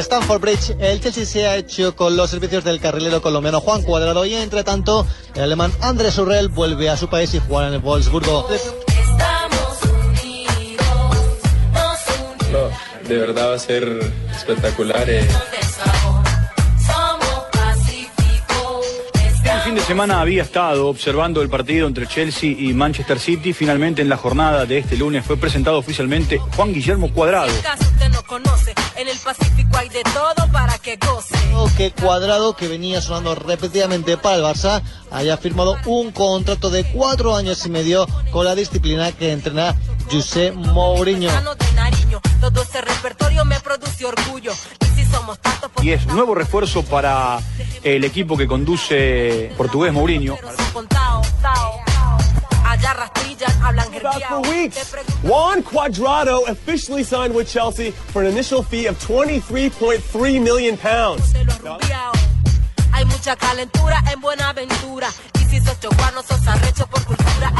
Stanford Bridge, el Chelsea se ha hecho con los servicios del carrilero colombiano Juan Cuadrado y entre tanto el alemán Andrés Urrell vuelve a su país y juega en el Wolfsburgo. De verdad va a ser espectacular. eh. De semana había estado observando el partido entre Chelsea y Manchester City. Finalmente, en la jornada de este lunes fue presentado oficialmente Juan Guillermo Cuadrado. usted no conoce. En el Pacífico hay de todo para que goce. Que Cuadrado, que venía sonando repetidamente para el Barça, haya firmado un contrato de cuatro años y medio con la disciplina que entrena José Mourinho. Nariño, todo ese repertorio me produce orgullo. Y si somos tantos, pues Y es nuevo refuerzo para el equipo que conduce portugués Mourinho. hablan For weeks, Juan Cuadrado officially signed with Chelsea for an initial fee of 23.3 million pounds. Hay mucha calentura en Buenaventura. Y si sos chocuano, sos arrecho por cultura.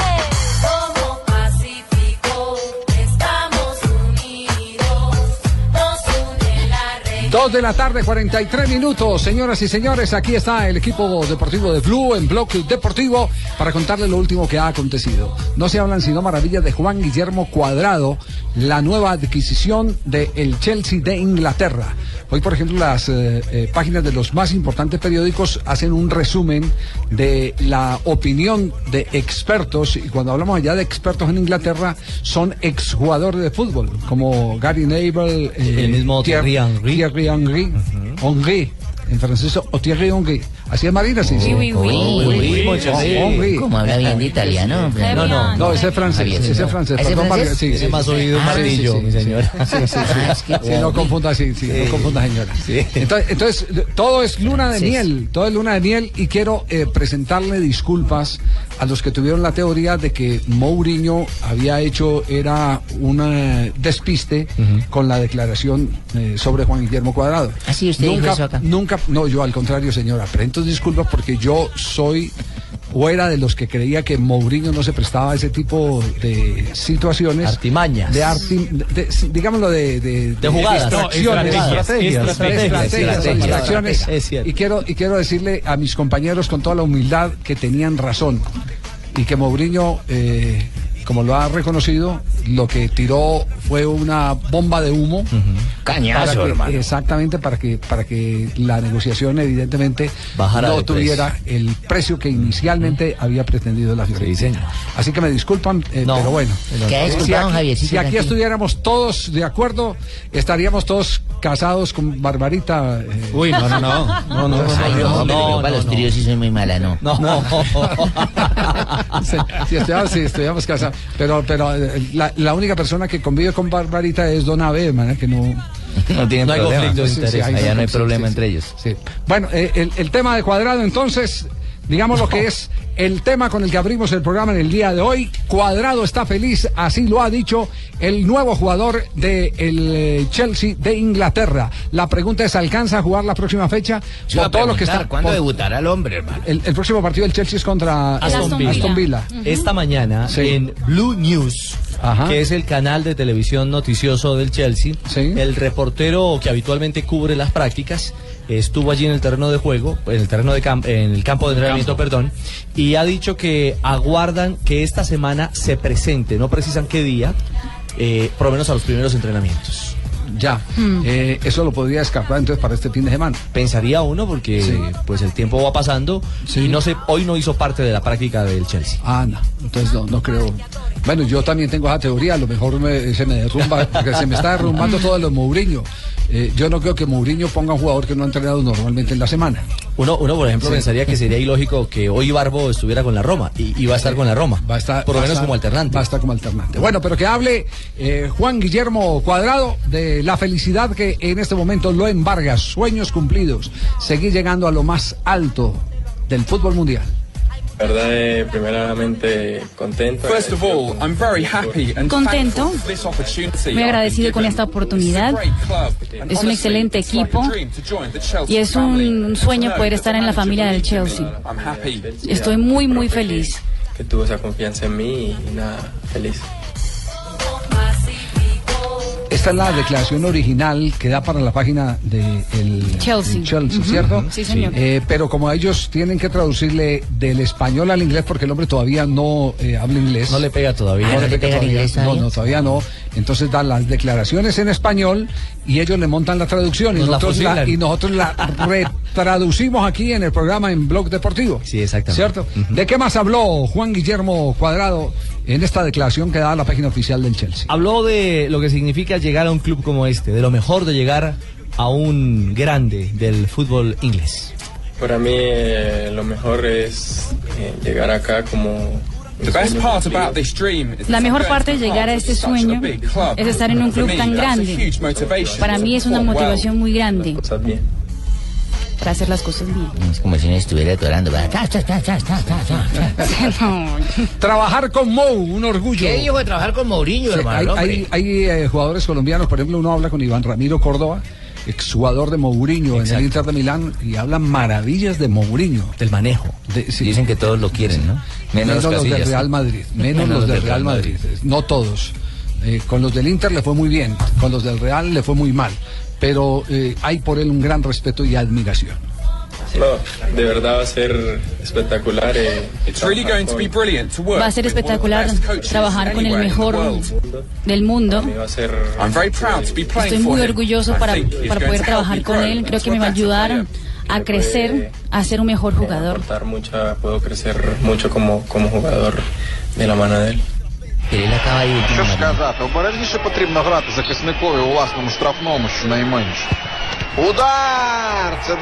Dos de la tarde, 43 minutos. Señoras y señores, aquí está el equipo deportivo de Blue en Bloque Deportivo para contarles lo último que ha acontecido. No se hablan sino maravillas de Juan Guillermo Cuadrado, la nueva adquisición del Chelsea de Inglaterra. Hoy, por ejemplo, las eh, eh, páginas de los más importantes periódicos hacen un resumen de la opinión de expertos. Y cuando hablamos allá de expertos en Inglaterra, son exjugadores de fútbol, como Gary Neville, eh, El mismo Thierry Henry. Thierry en francés, o Thierry Henry. Así es Marina, sí, sí. ¿Cómo habla bien de italiano? No, no, no, ese es francés, ese es francés. ¿Ese Perdón, sí, sí, más sí. oído Ah, sí, martillo, sí, mi sí. señora. Sí, sí, sí. Ah, Sí, no confunda, sí, sí, no confunda, señora. Entonces, todo es luna de miel, todo es luna de miel y quiero eh, presentarle disculpas a los que tuvieron la teoría de que Mourinho había hecho, era un eh, despiste con la declaración eh, sobre Juan Guillermo Cuadrado. Ah, sí, usted dijo nunca, eso acá. Nunca, no, yo al contrario, señora, presento disculpas porque yo soy o era de los que creía que Mourinho no se prestaba a ese tipo de situaciones. Artimañas. De arti- de- digámoslo de, de, De jugadas. distracciones, No, de estrategias, estrategias, estrategias, de estrategias, distracciones. estrategias. Es cierto. Y quiero, y quiero decirle a mis compañeros con toda la humildad que tenían razón y que Mourinho, eh, como lo ha reconocido, lo que tiró fue una bomba de humo. Cañazo, para que- hermano. Exactamente, para que, para que la negociación evidentemente Bajara no tuviera el precio que inicialmente había pretendido la Fiorentina. señor. Así que me disculpan, eh, No. pero bueno. Si aquí- Javiercito, Si aquí tranquilo. estuviéramos todos de acuerdo, estaríamos todos casados con Barbarita. eh, Uy, no, no, no. No, no, Ay, no, no, no, para los tríos sí soy muy mala, no. No, Sí, sí, estudiamos, sí, estudiamos casa. Pero, pero eh, la, la única persona que convive con Barbarita es Don Abe, man, que no. no tienen No hay problema. conflicto de Sí, sí, interés. Allá no hay problema sí, entre sí. ellos. Sí. Bueno, eh, el, el tema de cuadrado, entonces, digamos lo que es el tema con el que abrimos el programa en el día de hoy. Cuadrado está feliz, así lo ha dicho el nuevo jugador del de Chelsea de Inglaterra. La pregunta es: ¿alcanza a jugar la próxima fecha? Yo todo lo que está. ¿Cuándo por- debutará el hombre, hermano? el, el próximo partido del Chelsea es contra eh, Aston Villa. Aston Villa. Esta mañana Sí. en Blue News, Ajá. que es el canal de televisión noticioso del Chelsea, Sí. el reportero que habitualmente cubre las prácticas estuvo allí en el terreno de juego, en el terreno de campo, en el campo de entrenamiento, perdón, y ha dicho que aguardan que esta semana se presente, no precisan qué día, eh, por lo menos a los primeros entrenamientos. Ya. Mm. Eh, eso lo podría descartar entonces para este fin de semana. Pensaría uno porque Sí. pues el tiempo va pasando y no sé, hoy no hizo parte de la práctica del Chelsea. Ah, no. Entonces no, no creo. Bueno, yo también tengo esa teoría. A lo mejor me- se me derrumba, porque se me está derrumbando todo lo Mourinho. Eh, yo no creo que Mourinho ponga un jugador que no ha entrenado normalmente en la semana. Uno, uno por ejemplo, Sí. pensaría que sería ilógico que hoy Barbo estuviera con la Roma y, y va a estar con la Roma. Va a estar, por lo menos estar- como alternante. Va a estar como alternante. Bueno, pero que hable eh, Juan Guillermo Cuadrado de la felicidad que en este momento lo embarga, sueños cumplidos, seguir llegando a lo más alto del fútbol mundial. First of all, I'm very happy and Contento. Muy agradecido con esta oportunidad. Es un excelente equipo y es un sueño poder estar en la familia del Chelsea. Estoy muy, muy feliz. Que tuvo esa confianza en mí y nada, feliz. Esta es la declaración original que da para la página de el Chelsea. el Chelsea, Ujú. ¿cierto? Sí, señor. Eh, pero como ellos tienen que traducirle del español al inglés porque el hombre todavía no eh, habla inglés. No le pega todavía. No, ¿No le le pega todavía. inglés No, todavía? no, todavía no. Entonces dan las declaraciones en español y ellos le montan la traducción y Nos nosotros la, fusilan. y nosotros la retraducimos aquí en el programa en Blog Deportivo. Sí, exactamente. ¿Cierto? ¿De qué más habló Juan Guillermo Cuadrado en esta declaración que da a la página oficial del Chelsea? Habló de lo que significa llegar a un club como este, de lo mejor de llegar a un grande del fútbol inglés. Para mí, eh, lo mejor es eh, llegar acá como. The best part about this dream is La mejor parte de going to be llegar a este sueño big club. es estar en un club tan grande. Para mí es una motivación muy grande. Para hacer las cosas bien. Es como si no estuviera atorando. Trabajar con Mou, un orgullo. ¿Qué dijo de trabajar con Mourinho, Sí, hermano? hay hay, hay, eh, jugadores colombianos, por ejemplo, uno habla con Iván Ramiro Córdoba, exjugador de Mourinho en el. Inter de Milán, y habla maravillas de Mourinho. Del manejo. De- sí. Dicen que todos lo quieren, ¿no? menos, los del Real. Madrid, menos, los del Real Madrid, no todos. Eh, con los del Inter le fue muy bien, con los del Real le fue muy mal, pero eh, hay por él un gran respeto y admiración. No, de verdad va a ser espectacular. eh, It's really going to be brilliant to work Va a ser espectacular trabajar con el mejor del mundo. va a ser. I'm very proud to be playing Estoy muy him. orgulloso para, para poder trabajar con él. Creo que me va a ayudar a crecer, a ser un mejor jugador. puedo crecer mucho como, como jugador de la mano de él. Що ж сказати, обережніше потрібно грати захисникові у власному штрафному, щонайменше. Удар! Це 2-0.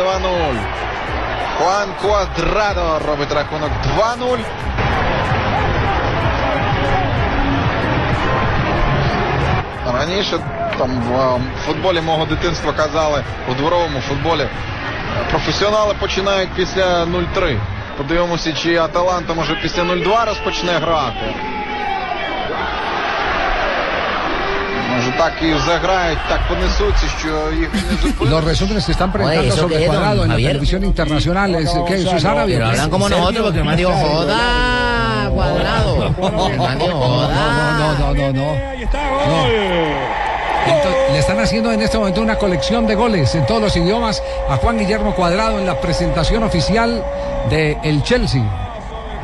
Хуан Квадрадо робить рахунок 2-0. Раніше там в е, футболі мого дитинства казали, у дворовому футболі, професіонали починають після 0-3. Подивимося, чи Аталанта може після 0-2 розпочне грати. Los resúmenes que están presentando Oye, ¿eso sobre Cuadrado en la televisión internacional es que eso es árabe. Pero hablan como nosotros, porque el man dijo, joda, cuadrado. El man dijo, joda. No, no, no, no. no. Entonces, le están haciendo en este momento una colección de goles en todos los idiomas a Juan Guillermo Cuadrado en la presentación oficial de el Chelsea.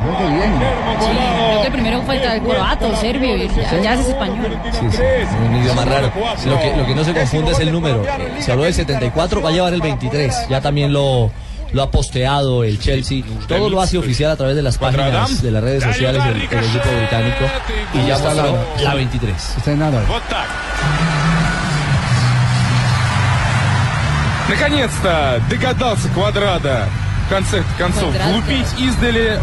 Muy que bien. Sí, creo que primero falta el croato, serbio, y ya, ya es español. Sí, sí, es un idioma raro. Lo que, lo que no se confunde es el número. Eh, Se habló del 74, va a llevar el 23. Ya también lo, lo ha posteado el Chelsea. Todo lo hace oficial a través de las páginas de las redes sociales del, del equipo británico. Y ya Está mostró la- la 23. Está en árabe. Наконец-то догадался Квадрата в конце концов Квадрата. влупить издали.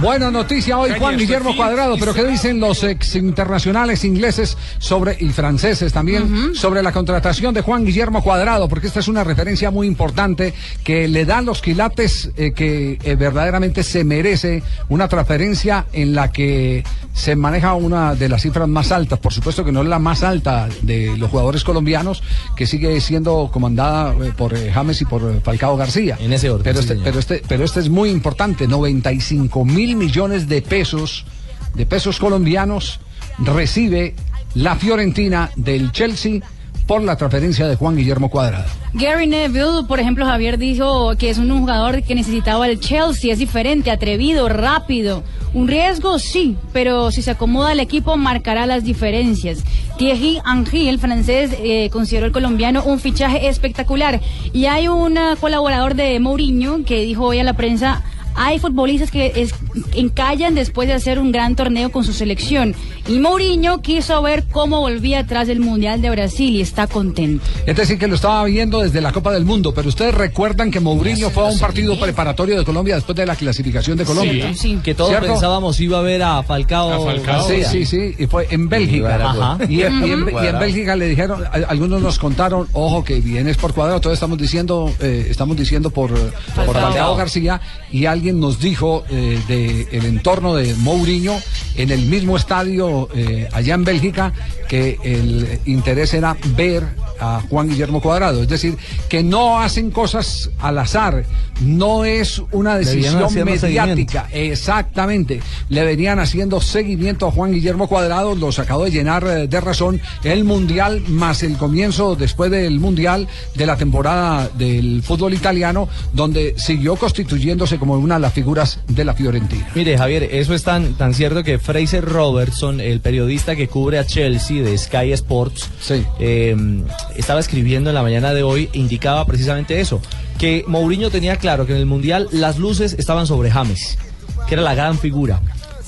Buena noticia hoy Juan Guillermo Cuadrado, pero ¿qué dicen los ex internacionales ingleses sobre y franceses también sobre la contratación de Juan Guillermo Cuadrado? Porque esta es una referencia muy importante que le dan los quilates eh, que eh, verdaderamente se merece una transferencia en la que se maneja una de las cifras más altas, por supuesto que no es la más alta de los jugadores colombianos, que sigue siendo comandada eh, por James y por Falcao García. En ese orden. Pero este, este, este, es muy importante, 95 mil millones de pesos, de pesos colombianos, recibe la Fiorentina del Chelsea por la transferencia de Juan Guillermo Cuadrado. Gary Neville, por ejemplo, Javier dijo que es un jugador que necesitaba el Chelsea, es diferente, atrevido, rápido. Un riesgo, sí, pero si se acomoda el equipo marcará las diferencias. Thierry Henry, el francés, eh, consideró el colombiano un fichaje espectacular. Y hay un eh, colaborador de Mourinho que dijo hoy a la prensa hay futbolistas que es- encallan después de hacer un gran torneo con su selección. Y Mourinho quiso ver cómo volvía atrás del Mundial de Brasil y está contento. Es decir, que lo estaba viendo desde la Copa del Mundo, pero ustedes recuerdan que Mourinho fue a un partido preparatorio de Colombia después de la clasificación de Colombia. Que todos ¿Cierto? pensábamos iba a ver a Falcao. Sí, García. sí, sí, y fue en Bélgica. Ajá. Y, en- y en, y en Cuadrado. Bélgica le dijeron, a- algunos nos contaron, ojo que vienes por cuadrado, todos estamos diciendo, eh, estamos diciendo por, por Falcao. Falcao García, y alguien nos dijo eh, de el entorno de Mourinho en el mismo estadio eh, allá en Bélgica que el interés era ver a Juan Guillermo Cuadrado, es decir, que no hacen cosas al azar, no es una decisión mediática. Exactamente. Le venían haciendo seguimiento a Juan Guillermo Cuadrado, lo acabó de llenar eh, de razón el Mundial más el comienzo después del Mundial de la temporada del fútbol italiano, donde siguió constituyéndose como una de las figuras de la Fiorentina. Mire, Javier, eso es tan, tan cierto que Fraser Robertson, el periodista que cubre a Chelsea de Sky Sports, eh, estaba escribiendo en la mañana de hoy, indicaba precisamente eso, que Mourinho tenía claro que en el Mundial las luces estaban sobre James, que era la gran figura,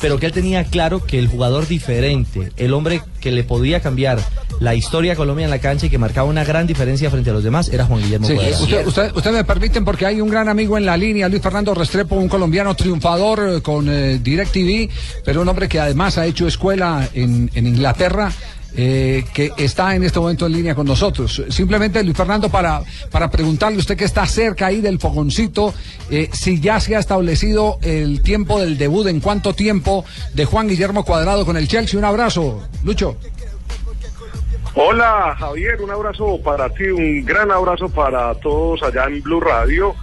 pero que él tenía claro que el jugador diferente, el hombre que le podía cambiar la historia a Colombia en la cancha y que marcaba una gran diferencia frente a los demás, era Juan Guillermo Sí, Cuadrado. usted, usted- usted me permiten porque hay un gran amigo en la línea, Luis Fernando Restrepo, un colombiano triunfador eh, con eh, DirecTV, pero un hombre que además ha hecho escuela en, en Inglaterra. Eh, que está en este momento en línea con nosotros. Simplemente, Luis Fernando, para, para preguntarle, usted que está cerca ahí del fogoncito, eh, si ya se ha establecido el tiempo del debut, en cuánto tiempo de Juan Guillermo Cuadrado con el Chelsea. Un abrazo, Lucho. Hola Javier, un abrazo para ti, un gran abrazo para todos allá en Blue Radio,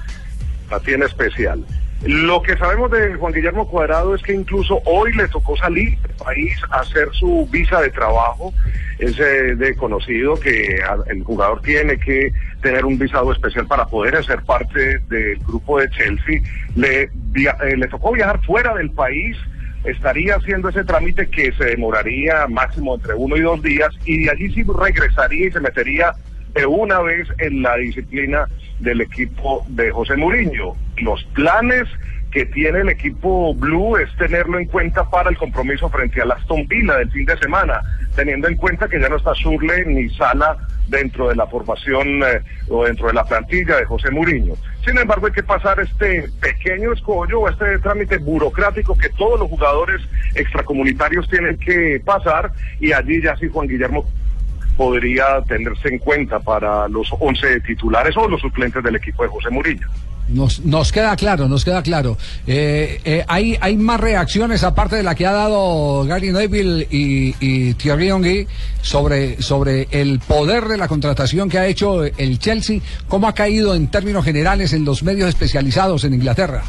a ti en especial. Lo que sabemos de Juan Guillermo Cuadrado es que incluso hoy le tocó salir del país a hacer su visa de trabajo. Es eh, de conocido que el jugador tiene que tener un visado especial para poder ser parte del grupo de Chelsea. Le, via- eh, le tocó viajar fuera del país estaría haciendo ese trámite que se demoraría máximo entre uno y dos días y de allí sí regresaría y se metería de una vez en la disciplina del equipo de José Mourinho. Los planes que tiene el equipo Blue es tenerlo en cuenta para el compromiso frente al Aston Villa del fin de semana, teniendo en cuenta que ya no está Surle ni Sala dentro de la formación eh, o dentro de la plantilla de José Mourinho. Sin embargo, hay que pasar este pequeño escollo o este trámite burocrático que todos los jugadores extracomunitarios tienen que pasar y allí ya sí Juan Guillermo podría tenerse en cuenta para los 11 titulares o los suplentes del equipo de José Murillo. Nos, nos queda claro, nos queda claro. Eh, eh, hay, hay más reacciones aparte de la que ha dado Gary Neville y, y Thierry Henry sobre, sobre el poder de la contratación que ha hecho el Chelsea. ¿Cómo ha caído en términos generales en los medios especializados en Inglaterra?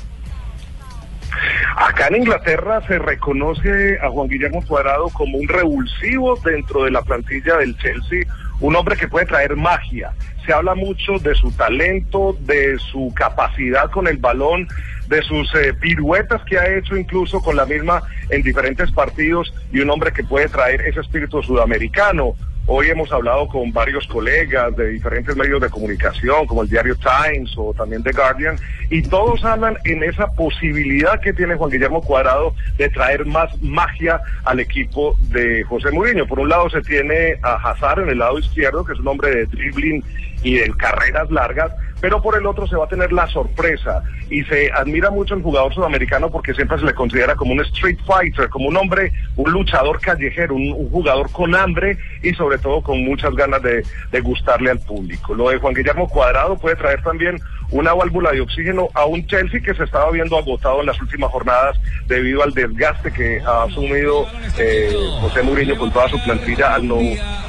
Acá en Inglaterra se reconoce a Juan Guillermo Cuadrado como un revulsivo dentro de la plantilla del Chelsea, un hombre que puede traer magia. Se habla mucho de su talento, de su capacidad con el balón, de sus eh, piruetas que ha hecho incluso con la misma en diferentes partidos y un hombre que puede traer ese espíritu sudamericano. Hoy hemos hablado con varios colegas de diferentes medios de comunicación, como el diario Times o también The Guardian, y todos hablan en esa posibilidad que tiene Juan Guillermo Cuadrado de traer más magia al equipo de José Mourinho. Por un lado se tiene a Hazard en el lado izquierdo, que es un hombre de dribbling y de carreras largas, pero por el otro se va a tener la sorpresa y se admira mucho el jugador sudamericano porque siempre se le considera como un street fighter, como un hombre, un luchador callejero, un, jugador con hambre y sobre todo con muchas ganas de, de gustarle al público. Lo de Juan Guillermo Cuadrado puede traer también una válvula de oxígeno a un Chelsea que se estaba viendo agotado en las últimas jornadas debido al desgaste que ha asumido eh, José Mourinho con toda su plantilla al no,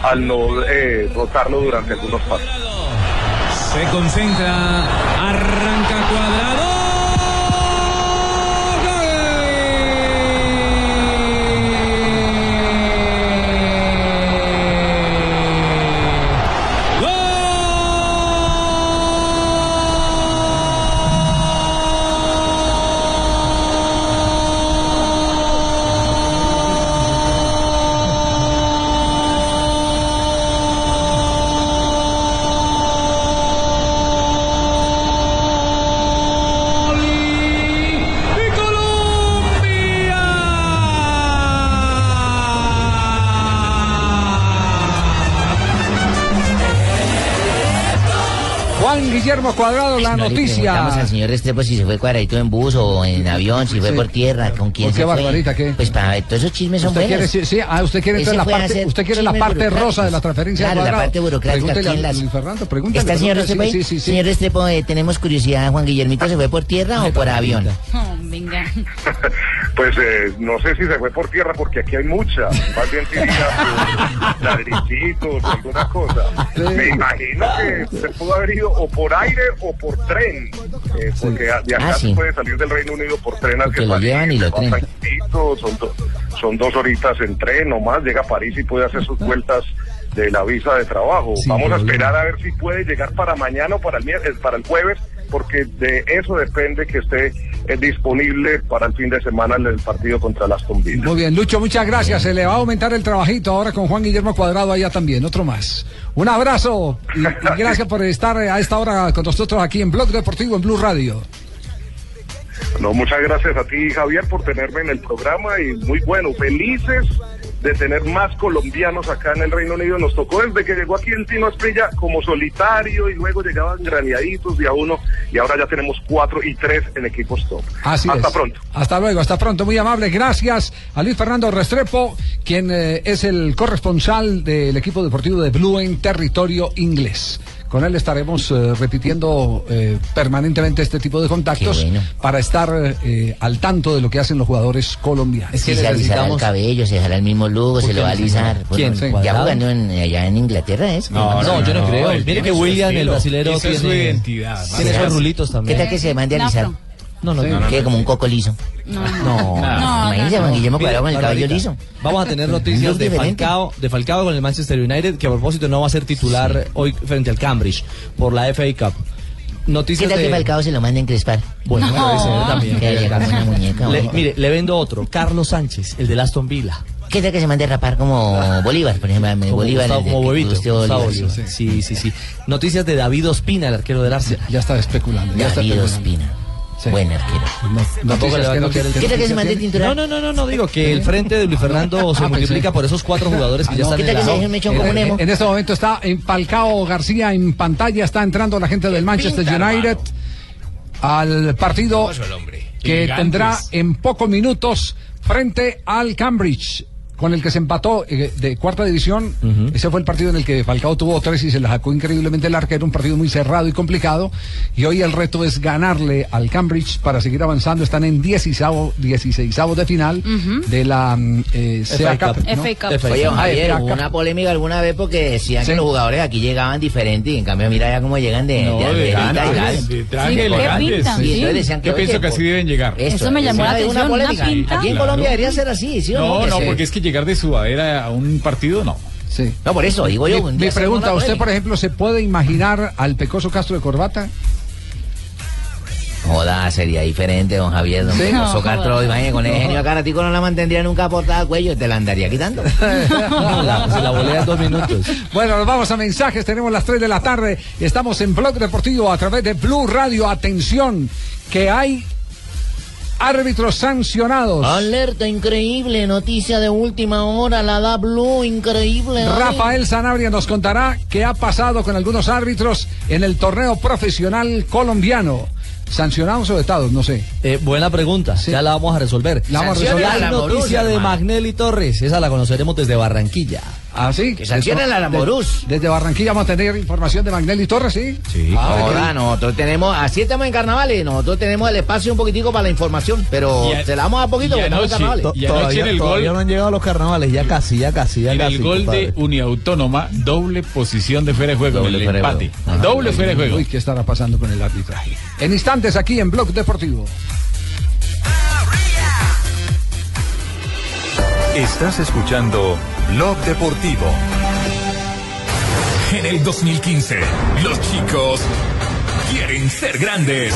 al no eh, rotarlo durante algunos partidos. Se concentra, Cuadrado, la No noticia. preguntamos al señor Restrepo si se fue cuadradito en bus o en avión, si fue Sí. por tierra, con quién ¿Por se qué, fue. Barbarita, qué? Pues para ver, todos esos chismes son Usted quiere, buenos. sí, sí, ah, usted quiere Ese entonces la fue a parte, hacer usted quiere la parte rosa de la transferencia Claro, la parte burocrática Pregúntele aquí en a las- Fernando, pregúntele. ¿Está el señor Restrepo? sí, sí, sí. Señor Restrepo, eh, tenemos curiosidad, Juan Guillermito, ¿se fue por tierra o por avión? Oh, venga. Pues eh, no sé si se fue por tierra porque aquí hay mucha. Más bien por ladricitos o alguna cosa. Me imagino que se pudo haber ido o por aire o por tren. eh, porque de acá Ah, sí. se puede salir del Reino Unido por tren que lo llevan y lo son, do- son dos horitas en tren o más. Llega a París y puede hacer sus vueltas de la visa de trabajo. Vamos a esperar a ver si puede llegar para mañana o para el, eh, para el jueves porque de eso depende que esté eh, disponible para el fin de semana en el partido contra las Villa. Muy bien, Lucho, muchas gracias. Se le va a aumentar el trabajito ahora con Juan Guillermo Cuadrado allá también, otro más. Un abrazo y, y gracias por estar a esta hora con nosotros aquí en Blog Deportivo en Blue Radio. No, muchas gracias a ti, Javier, por tenerme en el programa y muy bueno, felices de tener más colombianos acá en el Reino Unido. Nos tocó desde que llegó aquí el Tino Asprilla como solitario y luego llegaban graneaditos de a uno y ahora ya tenemos cuatro y tres en equipos top. Así Hasta es. pronto. Hasta luego, hasta pronto. Muy amable. Gracias a Luis Fernando Restrepo, quien eh, es el corresponsal del equipo deportivo de Blue en territorio inglés. Con él estaremos eh, repitiendo eh, permanentemente este tipo de contactos para estar eh, al tanto de lo que hacen los jugadores colombianos. Es que se alisará el cabello, se dejará el mismo lugo, se lo va a alisar. ¿Quién? Bueno, ¿Quién? ya jugando en, allá en Inglaterra, ¿es? No, no, yo no creo. Mire que William, el brasilero, es su tiene, identidad. tiene esos rulitos también. ¿Qué tal que se mande a alisar? No, no, no, no, Quede no. como un coco liso. No, No, No, imagínese no, Juan no. Guillermo Cuadrado con el cabello liso. Vamos a tener noticias de. Falcao, de Falcao con el Manchester United, que a propósito no va a ser titular hoy frente al Cambridge por la FA Cup. ¿Qué Noticias tal de... que Falcao se lo manden crespar? Bueno, puede ser también. Que haya como una muñeca. Le- mire, le vendo otro. Carlos Sánchez, el de Aston Villa. ¿Qué tal que se mande a rapar como Bolívar, por ejemplo? Como Bolívar, Gustavo- como huevito, Bolívar, Bolívar, sí. Sí, sí, sí. Noticias de David Ospina, el arquero del Arsenal. Ya está especulando. ya está David especulando. Ospina. Buen arquero. Tampoco le va a cambiar el ¿Qué tal que se mande tintura? No, no, no, no, digo que el frente de Luis Fernando se Ah, multiplica pensé. por esos cuatro jugadores que Ah, ya no. están en la... En, este momento está en Falcao García en pantalla, está entrando la gente del Manchester pinta, United al partido que tendrá en pocos minutos frente al Cambridge. Con el que se empató eh, de cuarta división, ese fue el partido en el que Falcao tuvo tres y se la sacó increíblemente el arquero, un partido muy cerrado y complicado. Y hoy el reto es ganarle al Cambridge para seguir avanzando. Están en 16 de final de la mm, eh, FA Cup. Cup. ¿no? Oye, Javier, FA hubo Cup. una polémica alguna vez porque decían Sí. que los jugadores aquí llegaban diferentes y en cambio mira ya cómo llegan de, No, de y tal. de traje, Sí, ¿qué elegantes, pintan? sí. Y entonces decían que, Yo oye, pienso que así deben llegar. Eso, me llamó la atención, Una polémica. Aquí en. Colombia debería ser así, ¿sí o no? No, porque es que llegar de sudadera a un partido, no. Sí. No, por eso, digo yo. Día se pregunta, ¿usted, por ejemplo, se puede imaginar al Pecoso Castro de corbata? Joda, sería diferente, don Javier, don Sí. Pecoso No, Castro, joda. imagínate, con el genio acá, a ti no la mantendría nunca portada al cuello, te la andaría quitando. Se la volea dos minutos. Bueno, nos vamos a mensajes. Tenemos las 3 de la tarde. Estamos en Blog Deportivo a través de Blue Radio. Atención, que hay árbitros sancionados. Alerta increíble, noticia de última hora, la da Blue, increíble. ay. Rafael Sanabria nos contará qué ha pasado con algunos árbitros en el torneo profesional colombiano. ¿Sancionados o vetados? No sé. Eh, buena pregunta, ya la vamos a resolver. La vamos a resolver. La noticia de. Magnelli Torres, esa la conoceremos desde Barranquilla. Ah, sí. Que sancionen a la de- Morús. Desde Barranquilla vamos a tener información de Magnelli Torres, ¿sí? Sí. Ah, Ahora nosotros tenemos, así estamos en carnavales, nosotros tenemos el espacio un poquitico para la información, pero Y a- se la damos a poquito porque estamos en carnavales. y anoche en el gol, no han llegado los carnavales, ya casi, ya casi, ya en casi. el gol compadre. de Uniautónoma, doble posición de fuera de juego, Doble en el fuera de empate. juego. Ajá. Doble fuera de juego. Uy, ¿qué estará pasando con el arbitraje? En instantes aquí en Blog Deportivo. Estás escuchando Blog Deportivo. En el 2015, los chicos quieren ser grandes.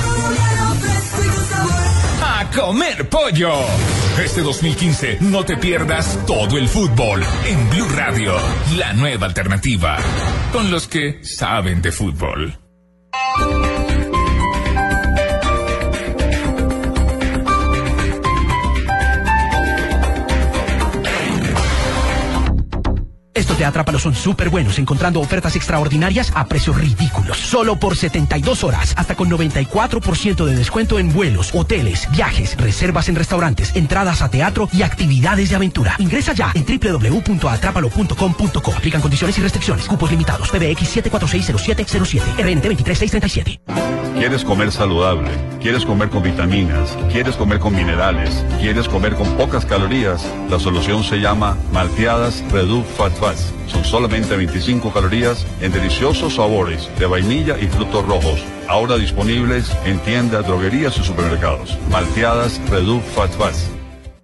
Comer pollo. Este 2015 no te pierdas todo el fútbol en Blue Radio, la nueva alternativa, con los que saben de fútbol. Estos de Atrápalo son súper buenos, encontrando ofertas extraordinarias a precios ridículos. Solo por 72 horas, hasta con 94% de descuento en vuelos, hoteles, viajes, reservas en restaurantes, entradas a teatro y actividades de aventura. Ingresa ya en www.atrápalo.com.co. Aplican condiciones y restricciones. Cupos limitados. PBX 7460707. RNT 23637. ¿Quieres comer saludable? ¿Quieres comer con vitaminas? ¿Quieres comer con minerales? ¿Quieres comer con pocas calorías? La solución se llama Malteadas Reduc Fat Fats. Son solamente 25 calorías en deliciosos sabores de vainilla y frutos rojos. Ahora disponibles en tiendas, droguerías y supermercados. Malteadas Reduc Fat Fats.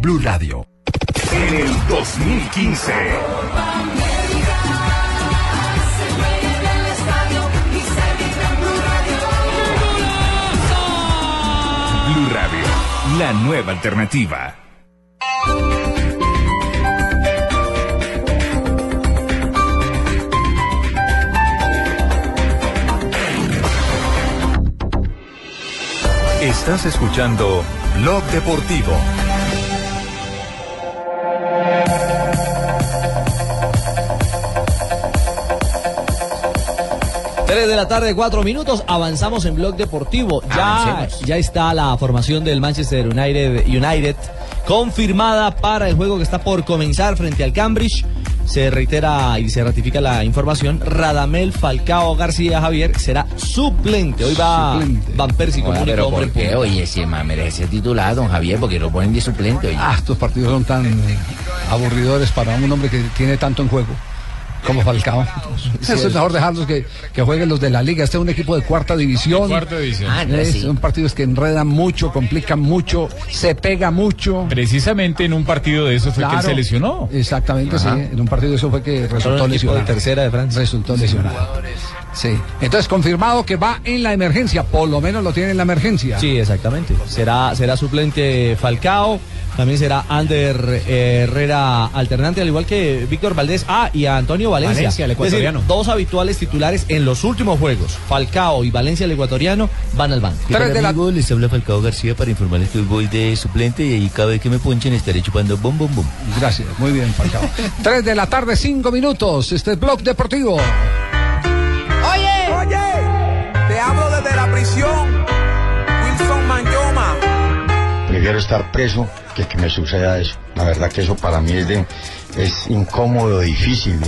Blue Radio. En el 2015. Blue Radio, la nueva alternativa. Estás escuchando Blog Deportivo. Tres de la tarde, cuatro minutos. Avanzamos en Blog Deportivo. Ya, Avancemos. ya está la formación del Manchester United, United confirmada para el juego que está por comenzar frente al Cambridge. Se reitera y se ratifica la información. Radamel Falcao García Javier será suplente. Hoy va Van Persie como único hombre ¿por qué? punta. Oye, ese man merece ser titular, don Javier, porque lo ponen de suplente, oye. Ah, estos partidos son tan aburridores para un hombre que tiene tanto en juego como Falcao. Eso es mejor dejarlos que, que jueguen los de la liga. Este es un equipo de cuarta división. Cuarta división. Ah, no, Es- sí. Son partidos que enredan mucho, complican mucho, se pega mucho. Precisamente en un partido de esos fue que él Claro. se lesionó. Exactamente, Ajá. sí. En un partido de eso fue que resultó equipo de lesionado. tercera de Francia. Resultó lesionado. Sí. Entonces, confirmado que va en la emergencia. Por lo menos lo tiene en la emergencia. Sí, exactamente. Será, será suplente Falcao. También será Ander eh, Herrera alternante, al igual que Víctor Valdés. Ah, y a Antonio Valencia. Valencia, el Es decir, ecuatoriano. dos habituales titulares en los últimos juegos. Falcao y Valencia, el ecuatoriano, van al banco. Tres de la- les habla Falcao García para informarles que hoy voy de suplente y ahí cada vez que me ponchen estaré chupando bom bom bom. Gracias, muy bien, Falcao. Tres de la tarde, cinco minutos. Este es Blog Deportivo. Prefiero estar preso que que me suceda eso. La verdad que eso para mí es, de, es incómodo, difícil.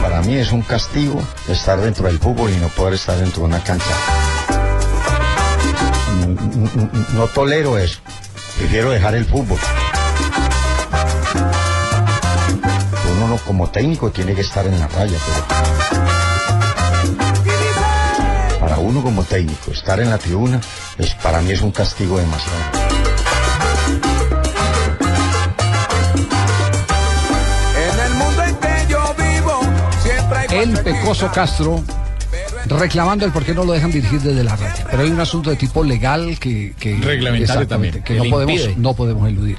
Para mí es un castigo estar dentro del fútbol y no poder estar dentro de una cancha. No, no- no tolero eso. Prefiero dejar el fútbol. Uno no, como técnico tiene que estar en la raya, pero uno como técnico estar en la tribuna es para mí es un castigo demasiado. En el mundo en que yo vivo, siempre hay El Pecoso Castro reclamando el por qué no lo dejan dirigir desde la raya. Pero hay un asunto de tipo legal que, que Reglamentario también, que que no podemos, impide. no podemos eludir.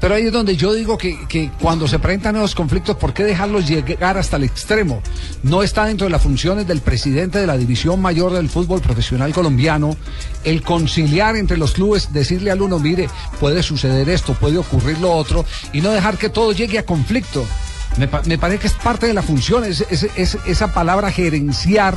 Pero ahí es donde yo digo que, que cuando se presentan esos conflictos, ¿por qué dejarlos llegar hasta el extremo? No está dentro de las funciones del presidente de la división mayor del fútbol profesional colombiano el conciliar entre los clubes, decirle al uno, mire, puede suceder esto, puede ocurrir lo otro, y no dejar que todo llegue a conflicto. Me, pa- me parece que es parte de la función, es, es- es- esa palabra gerenciar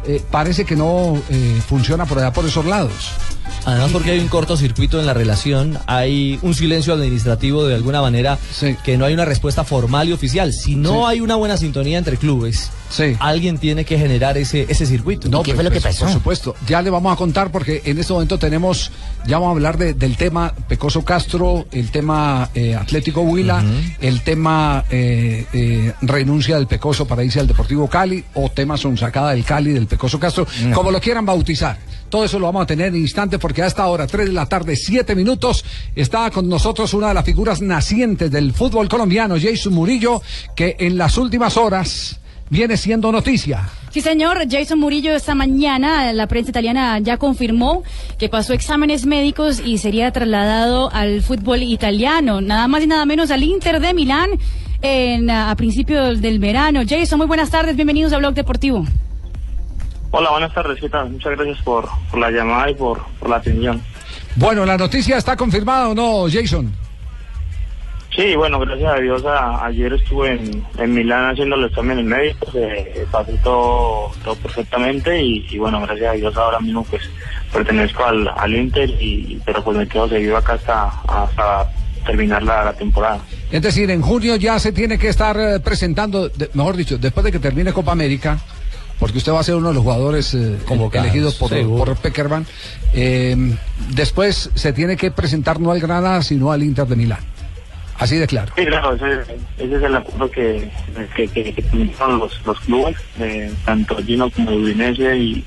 eh, parece que no eh, funciona por allá por esos lados. Además porque hay un cortocircuito en la relación, hay un silencio administrativo de alguna manera, que no hay una respuesta formal y oficial. Si no Sí. hay una buena sintonía entre clubes, alguien tiene que generar ese, ese circuito. No, pues, pues, Por supuesto, ya le vamos a contar porque en este momento tenemos, ya vamos a hablar de- del tema Pecoso Castro, el tema eh, Atlético Huila, el tema eh, eh, renuncia del Pecoso para irse al Deportivo Cali o tema sonsacada del Cali del Pecoso Castro, como lo quieran bautizar. Todo eso lo vamos a tener en instantes porque a esta hora, 3 de la tarde, 7 minutos, está con nosotros una de las figuras nacientes del fútbol colombiano, Jason Murillo, que en las últimas horas viene siendo noticia. Sí, señor. Jason Murillo esta mañana, la prensa italiana ya confirmó que pasó exámenes médicos y sería trasladado al fútbol italiano, nada más y nada menos al Inter de Milán en, a, a principios del verano. Jason, muy buenas tardes, bienvenidos a Blog Deportivo. Hola, buenas tardes, ¿qué tal? Muchas gracias por, por la llamada y por, por la atención. Bueno, ¿la noticia está confirmada o no, Jason? Sí, bueno, gracias a Dios a- ayer estuve en, en Milán haciendo los exámenes médicos, eh, pasé todo, todo perfectamente y, y bueno, gracias a Dios ahora mismo pues pertenezco al, al Inter y pero pues me quedo seguido acá hasta, hasta terminar la, la temporada. Es decir, en junio ya se tiene que estar eh, presentando, de- mejor dicho, después de que termine Copa América, porque usted va a ser uno de los jugadores eh, Convocados, elegidos por, por Peckerman, eh, después se tiene que presentar no al Granada, sino al Inter de Milán. Así de claro. Sí, claro, ese, ese es el acuerdo que, que, que, que tuvieron los, los clubes, eh, tanto Gino como Udinese y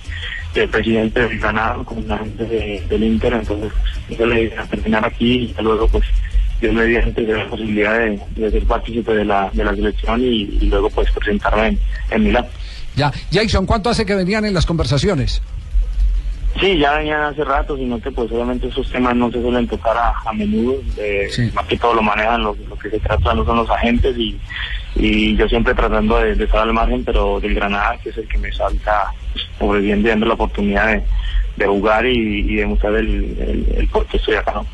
el presidente del Granada con la gente de- del Inter, entonces yo le dije a terminar aquí y ya luego pues yo me di gente de la posibilidad de, de ser partícipe de la, de la selección y, y luego pues presentarme en, en Milán. Ya, Jason, ¿cuánto hace que venían en las conversaciones? Sí, ya venían hace rato, sino que pues obviamente esos temas no se suelen tocar a, a menudo, eh, más que todo lo manejan, lo, lo que se trata no son los agentes y, y yo siempre tratando de, de estar al margen, pero del Granada, que es el que me salta pues, sobreviviendo y dando la oportunidad de, de jugar y, y demostrar el, el, el por qué estoy acá. ¿no?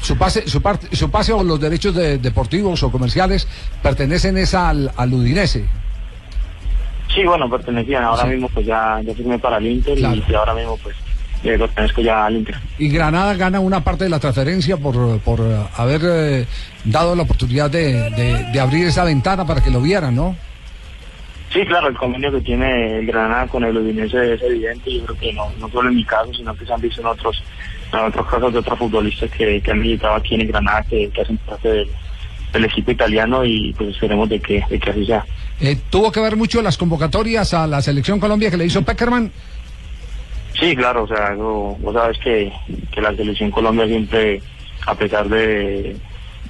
Su pase, su parte, su pase o los derechos de- deportivos o comerciales pertenecen es al, al Udinese. Sí, bueno, pertenecían, ahora mismo pues ya, ya firmé para el Inter y, y ahora mismo pues eh, pertenezco ya al Inter. Y Granada gana una parte de la transferencia por, por eh, haber eh, dado la oportunidad de, de- de abrir esa ventana para que lo vieran, ¿no? Sí, claro, el convenio que tiene el Granada con el Udinese es evidente. Yo creo que no, no solo en mi caso, sino que se han visto en otros, en otros casos de otros futbolistas que, que han militado aquí en Granada, que, que hacen parte del, del equipo italiano y pues esperemos de que, de que así sea. Eh, ¿Tuvo que ver mucho las convocatorias a la selección Colombia que le hizo Peckerman? Sí, claro, o sea, vos sabes que, que la selección Colombia siempre, a pesar de,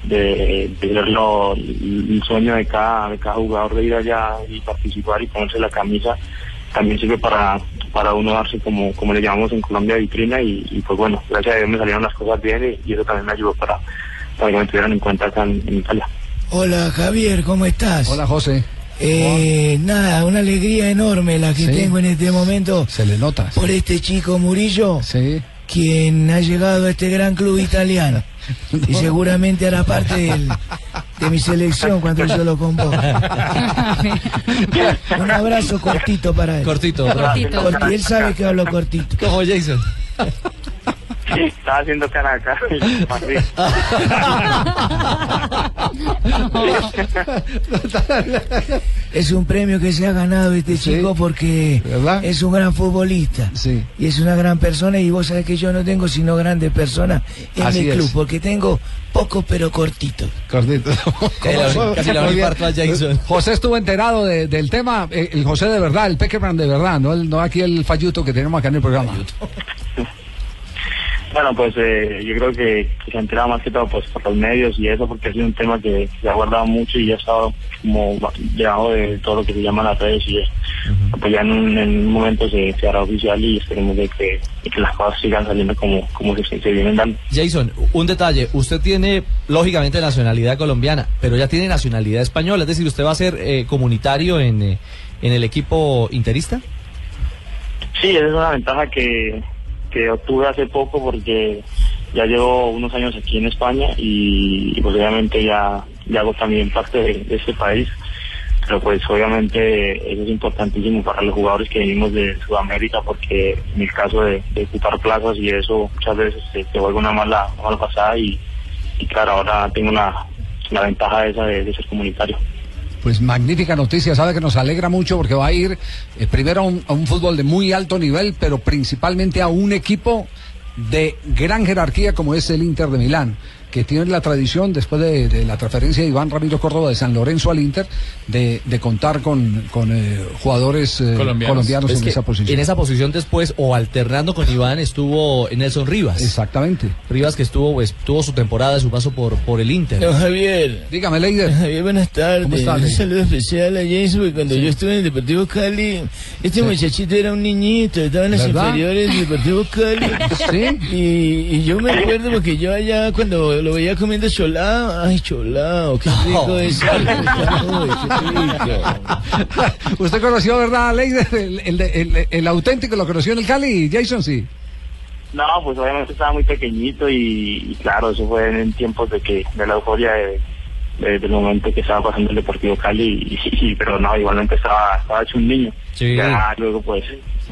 de, de ser lo- el sueño de cada, de cada jugador de ir allá y participar y ponerse la camisa, también sirve para, para uno darse como, como le llamamos en Colombia vitrina y, y, pues bueno, gracias a Dios me salieron las cosas bien y, y eso también me ayudó para, para que me tuvieran en cuenta acá en, en Italia. Hola Javier, ¿cómo estás? Hola José. Eh, nada, una alegría enorme la que Sí. tengo en este momento Se le nota. por este chico Murillo, quien ha llegado a este gran club italiano y seguramente hará parte del- de mi selección cuando yo lo convoque. Un abrazo cortito para él. Cortito, Cortito. Corti- él sabe que hablo cortito. Como Jason. Estaba haciendo cara acá. Es un premio que se ha ganado este chico porque es un gran futbolista y es una gran persona y vos sabés que yo no tengo sino grandes personas en Así mi es. club porque tengo pocos pero cortitos. Cortito. Casi parto a Jason. José estuvo enterado de- del tema, eh, el José de verdad, el Peckerman de verdad, no, el, no aquí el falluto que tenemos acá en el programa. Bueno, pues eh, yo creo que, que se ha enterado más que todo pues, por los medios y eso, porque ha sido un tema que se ha guardado mucho y ya ha estado como ba- debajo de todo lo que se llama las redes y eso. Pues ya en un, en un momento se, se hará oficial y esperemos de que, de que las cosas sigan saliendo como, como se, se vienen dando. Jason, un detalle. Usted tiene, lógicamente, nacionalidad colombiana, pero ya tiene nacionalidad española. Es decir, ¿usted va a ser eh, comunitario en, eh, en el equipo interista? Sí, esa es una ventaja que, que obtuve hace poco porque ya llevo unos años aquí en España y, pues obviamente ya, ya hago también parte de, de este país. pero pues obviamente eso es importantísimo para los jugadores que venimos de Sudamérica porque en el caso de, de ocupar plazas y eso muchas veces se, se vuelve una mala, mala pasada y, claro, ahora tengo la, la ventaja esa de ser comunitario. Pues magnífica noticia, sabe que nos alegra mucho porque va a ir eh, primero a un, a un fútbol de muy alto nivel, pero principalmente a un equipo de gran jerarquía como es el Inter de Milán, que tiene la tradición, después de, de la transferencia de Iván Ramiro Córdoba de San Lorenzo al Inter, de, de contar con, con eh, jugadores eh, colombianos, Es en esa posición. En esa posición después, o alternando con Iván, estuvo Nelson Rivas. Exactamente. Rivas que estuvo, pues, tuvo su temporada, su paso por, por el Inter. Don Javier. Dígame, Leider. Javier, buenas tardes. ¿Cómo está, Un saludo especial a Jason, porque cuando yo estuve en el Deportivo Cali, este muchachito era un niñito, estaba en las ¿Verdad? inferiores del Deportivo Cali. Sí. Y, y yo me acuerdo porque yo allá cuando lo veía comiendo cholao, ay, cholao, qué rico es. Qué rico. Usted conoció, ¿verdad, Leider? El, el, el- el auténtico lo conoció en el Cali, Jason, sí. No, pues obviamente estaba muy pequeñito y, y claro, eso fue en tiempos de que de la euforia de, de- del momento que estaba pasando el Deportivo Cali, y, y- pero no, igualmente estaba, estaba hecho un niño. Sí. Ya luego pues,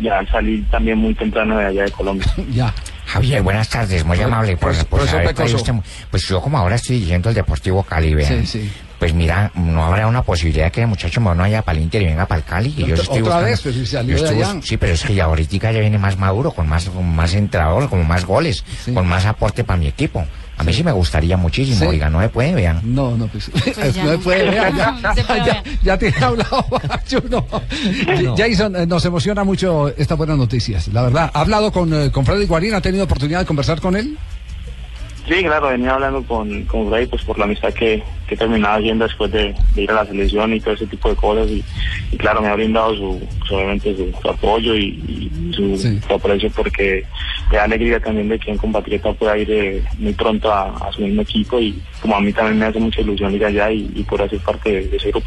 ya salí también muy temprano de allá de Colombia. Ya. Javier, buenas tardes, muy amable por, por profesor haber traído Pecoso. usted- Pues yo como ahora estoy dirigiendo el Deportivo Cali, vean. Sí, sí. Pues mira, no habrá una posibilidad que el muchacho no vaya para el Inter y venga para el Cali. que yo estoy otra buscando- vez, pues, si salió yo de estoy allá. bus- Sí, pero es que ya ahorita ya viene más maduro, con más, con más entrador, con más goles, con más aporte para mi equipo. A mí sí, me gustaría muchísimo, Sí. oiga, no se puede, vean. No, no, pues. ya no se puede no. ver, ya, No se puede ya, ya tiene hablado Chuno. No. Jason, eh, nos emociona mucho estas buenas noticias, la verdad. ¿Ha hablado con, eh, con Freddy Guarín? ¿Ha tenido oportunidad de conversar con él? Sí, claro, venía hablando con, con pues por la amistad que, que terminaba haciendo después de, de ir a la selección y todo ese tipo de cosas y, y claro, me ha brindado su, su- obviamente su, su apoyo y, y su, su aprecio porque me da alegría también de que un compatriota pueda ir eh, muy pronto a, a su mismo equipo y como a mí también me hace mucha ilusión ir allá y, y poder ser parte de, de ese grupo.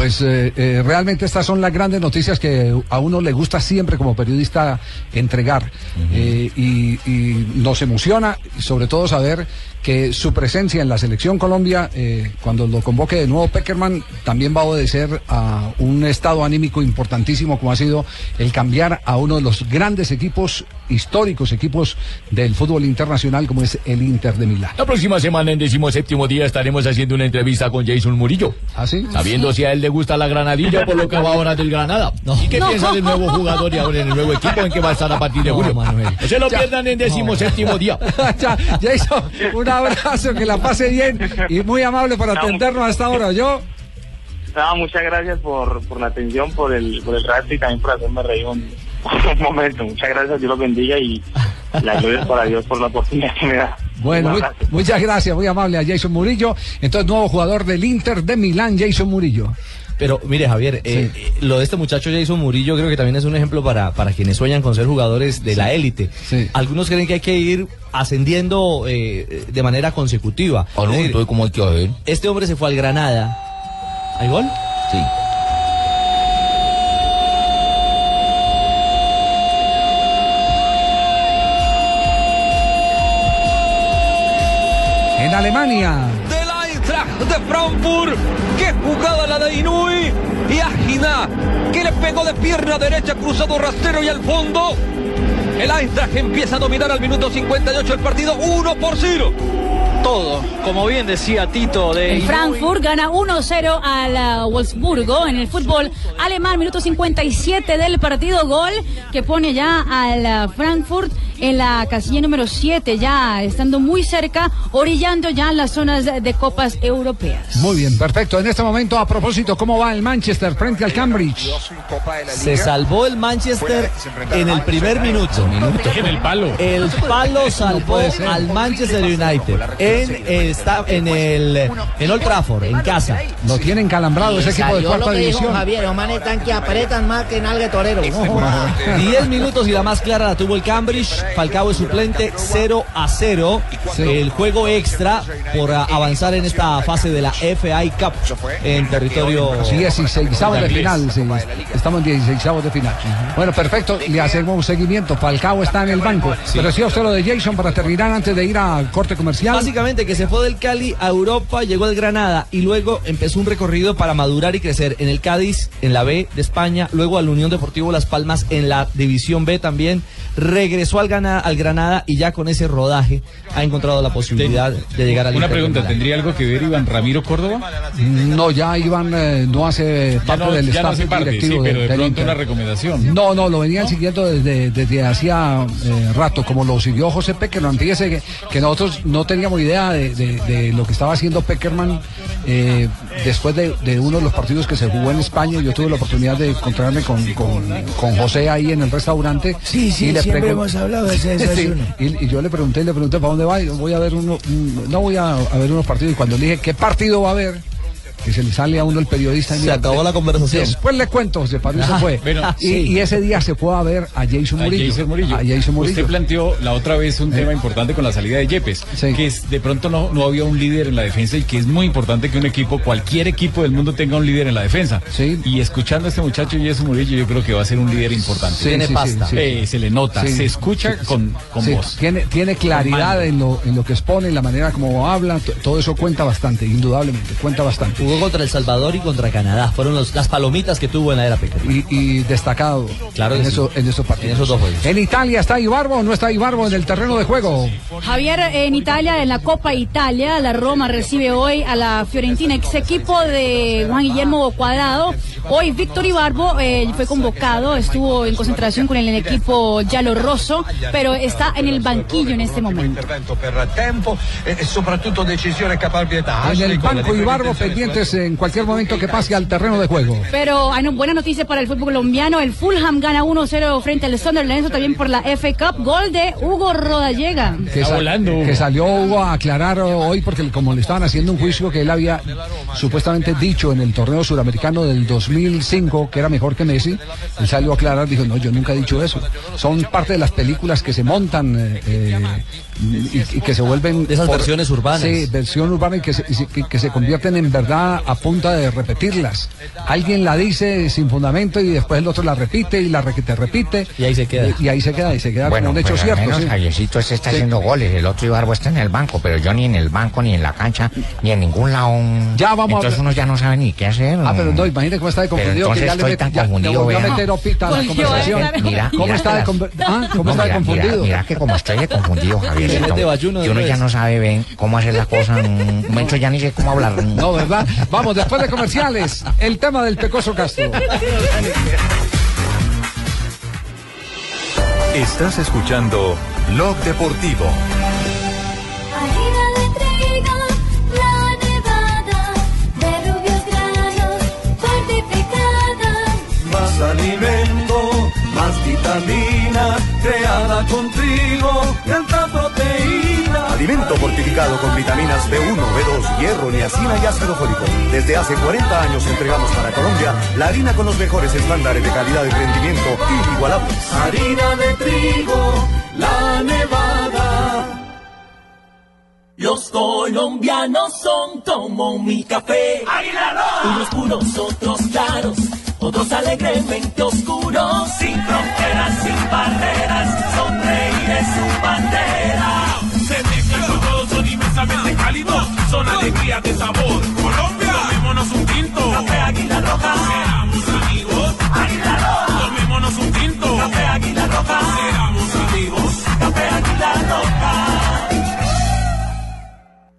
Pues eh, eh, realmente estas son las grandes noticias que a uno le gusta siempre como periodista entregar. Eh, y, y nos emociona, y sobre todo saber que su presencia en la selección Colombia, eh, cuando lo convoque de nuevo Peckerman, también va a obedecer a un estado anímico importantísimo como ha sido el cambiar a uno de los grandes equipos históricos, equipos del fútbol internacional como es el Inter de Milán. La próxima semana, en decimoséptimo día, estaremos haciendo una entrevista con Jason Murillo. ¿Ah, sí? Sabiendo si a él le gusta la granadilla por lo que va ahora del Granada. ¿Y qué No. piensa del nuevo jugador y ahora en el nuevo equipo en que va a estar a partir de julio? No se lo Ya. pierdan en decimoséptimo día. Ya, Jason, un abrazo, que la pase bien y muy amable por atendernos hasta ahora. Yo, No, muchas gracias por, por la atención, por el, por el rato y también por hacerme reír un, un momento. Muchas gracias, Dios los bendiga y la gloria para Dios por la oportunidad que me da. bueno, muy- muchas gracias, muy amable a Jason Murillo. Entonces, nuevo jugador del Inter de Milán, Jason Murillo. Pero mire, Javier, eh, eh, lo de este muchacho Jason Murillo creo que también es un ejemplo para, para quienes sueñan con ser jugadores de la élite. Algunos creen que hay que ir ascendiendo eh, de manera consecutiva. Ah, no, Es decir, entonces, ¿cómo hay que hacer? Este hombre se fue al Granada. ¿Hay gol? Sí. En Alemania. De Frankfurt. ¡Qué jugada la de Inui! Y a Gina, que le pegó de pierna derecha, cruzado rastero y al fondo. El Eintracht empieza a dominar al minuto 58 el partido 1 por 0. Todo, como bien decía Tito de El. Frankfurt gana 1-0 al uh, Wolfsburgo en el fútbol alemán, minuto 57 del partido, gol que pone ya al uh, Frankfurt en la casilla número 7, ya estando muy cerca, orillando ya las zonas de, copas europeas. Muy bien, perfecto. En este momento, a propósito, ¿cómo va el Manchester frente al Cambridge? Se salvó el Manchester en el primer minuto. En el palo. El palo salvó al Manchester United en, está, en el en Old Trafford, en casa. Lo tienen calambrado ese equipo de cuarta división. Javier, los manes están que apretan más que nalga de torero. No joda. 10 minutos y la más clara la tuvo el Cambridge. Falcao es suplente 0 a 0. El juego extra por avanzar en esta fase de la FI Cup en territorio. Sí, 16 de final. sí. Estamos en 16 de final. Bueno, perfecto. Le hacemos un seguimiento. Falcao está en el banco. Pero decía usted lo de Jason para terminar antes de ir a corte comercial. Básicamente que se fue del Cali a Europa, llegó al Granada y luego empezó un recorrido para madurar y crecer en el Cádiz, en la B de España, luego al Unión Deportivo Las Palmas en la División B también, regresó al, Gana- al Granada y ya con ese rodaje ha encontrado la posibilidad de llegar al Una Inter de pregunta. ¿tendría algo que ver Iván Ramiro Córdoba? No, ya Iván eh, no hace parte no, del no staff sí, directivo pero de del pronto Inter. una recomendación. No, no, lo venían siguiendo desde, desde hacía eh, rato, como lo siguió José Peckerman. Fíjese que, que nosotros no teníamos idea de, de- de lo que estaba haciendo Peckerman eh, después de, de uno de los partidos que se jugó en España. Yo tuve la oportunidad de encontrarme con, con, con José ahí en el restaurante. Sí, sí, y le siempre hemos hablado de ese Sí, desayuno. y, y yo le pregunté, le pregunté, ¿para dónde va? Y yo, Voy a ver uno, un- no voy a, a ver unos partidos. Y cuando le dije, ¿qué partido va a haber? Que se le sale a uno el periodista. y Se mira, acabó la conversación. Después le cuento, se paró y se fue. bueno, y, sí. y ese día se fue a ver a Jason A Murillo. Jason Murillo. A Jason Murillo. Usted planteó la otra vez un tema importante con la salida de Yepes, que es, de pronto no, no había un líder en la defensa y que es muy importante que un equipo, cualquier equipo del mundo tenga un líder en la defensa. Y escuchando a este muchacho Jason Murillo, yo creo que va a ser un líder importante. Sí, Tiene pasta. sí. Eh, se le nota, Sí. se escucha Sí, con, con Sí, voz. Tiene, tiene claridad en lo, en lo que expone, en la manera como habla, todo eso cuenta bastante, indudablemente, cuenta bastante. Jugó contra El Salvador y contra Canadá. Fueron los- las palomitas que tuvo en la era Peckerman. Y, y destacado Claro en, sí. eso- en esos partidos. En esos dos juegos. ¿En Italia está Ibarbo o no está Ibarbo en el terreno de juego? Javier, en Italia, en la Copa Italia, la Roma recibe hoy a la Fiorentina, ex equipo de Juan Guillermo Cuadrado. Hoy Víctor Ibarbo eh, fue convocado, estuvo en concentración con el equipo Giallo Rosso, pero está en el banquillo en este momento. intervento per tempo e, e soprattutto decisione caparbietà. En el banco Ibarbo differenza- pendientes en cualquier momento que pase al terreno de juego. Pero hay una buena noticia para el fútbol colombiano. El Fulham gana 1-0 frente al Sunderland, eso también por la FA Cup. Gol de Hugo Rodallega. que, sa- que salió Hugo a aclarar hoy porque como le estaban haciendo un juicio que él había supuestamente dicho en el torneo suramericano del 2005 que era mejor que Messi, él salió a aclarar, dijo, no, yo nunca he dicho eso. Son parte de las películas que se montan eh, eh, y, y que se vuelven... De esas versiones urbanas. Sí, versión urbana y que se, y se- que- que se convierten en verdad a punta de repetirlas. Alguien la dice sin fundamento y después el otro la repite y la re- te repite. Y ahí se queda. Y, y ahí se queda, y se queda Bueno, como un hecho pero cierto. menos sí. Javiercito este está Sí. haciendo goles, el otro Ibarbo está en el banco, pero yo ni en el banco, ni en la cancha, ni en ningún lado. Ya vamos a Entonces ver. uno ya no sabe ni qué hacer. Ah, pero no, imagínate cómo está de Pero confundido. entonces que ya le estoy met- tan ya le confundido, volvió a vea. meter opita a la Volvió a conversación. Mira, ¿Cómo mira está de, las- ah, ¿cómo No, está de mira, confundido? Mira, que como estoy de confundido, Javier. Se mete bayuno y uno ya no sabe ven, cómo hacer las cosas. Un momento ya ni sé cómo hablar. No, ¿verdad? Vamos, después de comerciales, el tema del Pecoso Castro. Estás escuchando Blog Deportivo. Alimento, más vitamina, creada con trigo alta proteína. Alimento fortificado con vitaminas B1, B2, hierro, niacina y ácido fólico. Desde hace 40 años entregamos para Colombia la harina con los mejores estándares de calidad y rendimiento inigualables. Harina de trigo, la nevada. Los colombianos son como mi café. Unos puros, otros claros, otros alegremente oscuros. Sin fronteras, sin barreras, sonreír es su bandera. Cálidos, son alegrías de sabor. Colombia, tomémonos un tinto. Café Águila Roja. Seamos amigos. Águila Roja. Tomémonos un tinto. Café Águila Roja. Seamos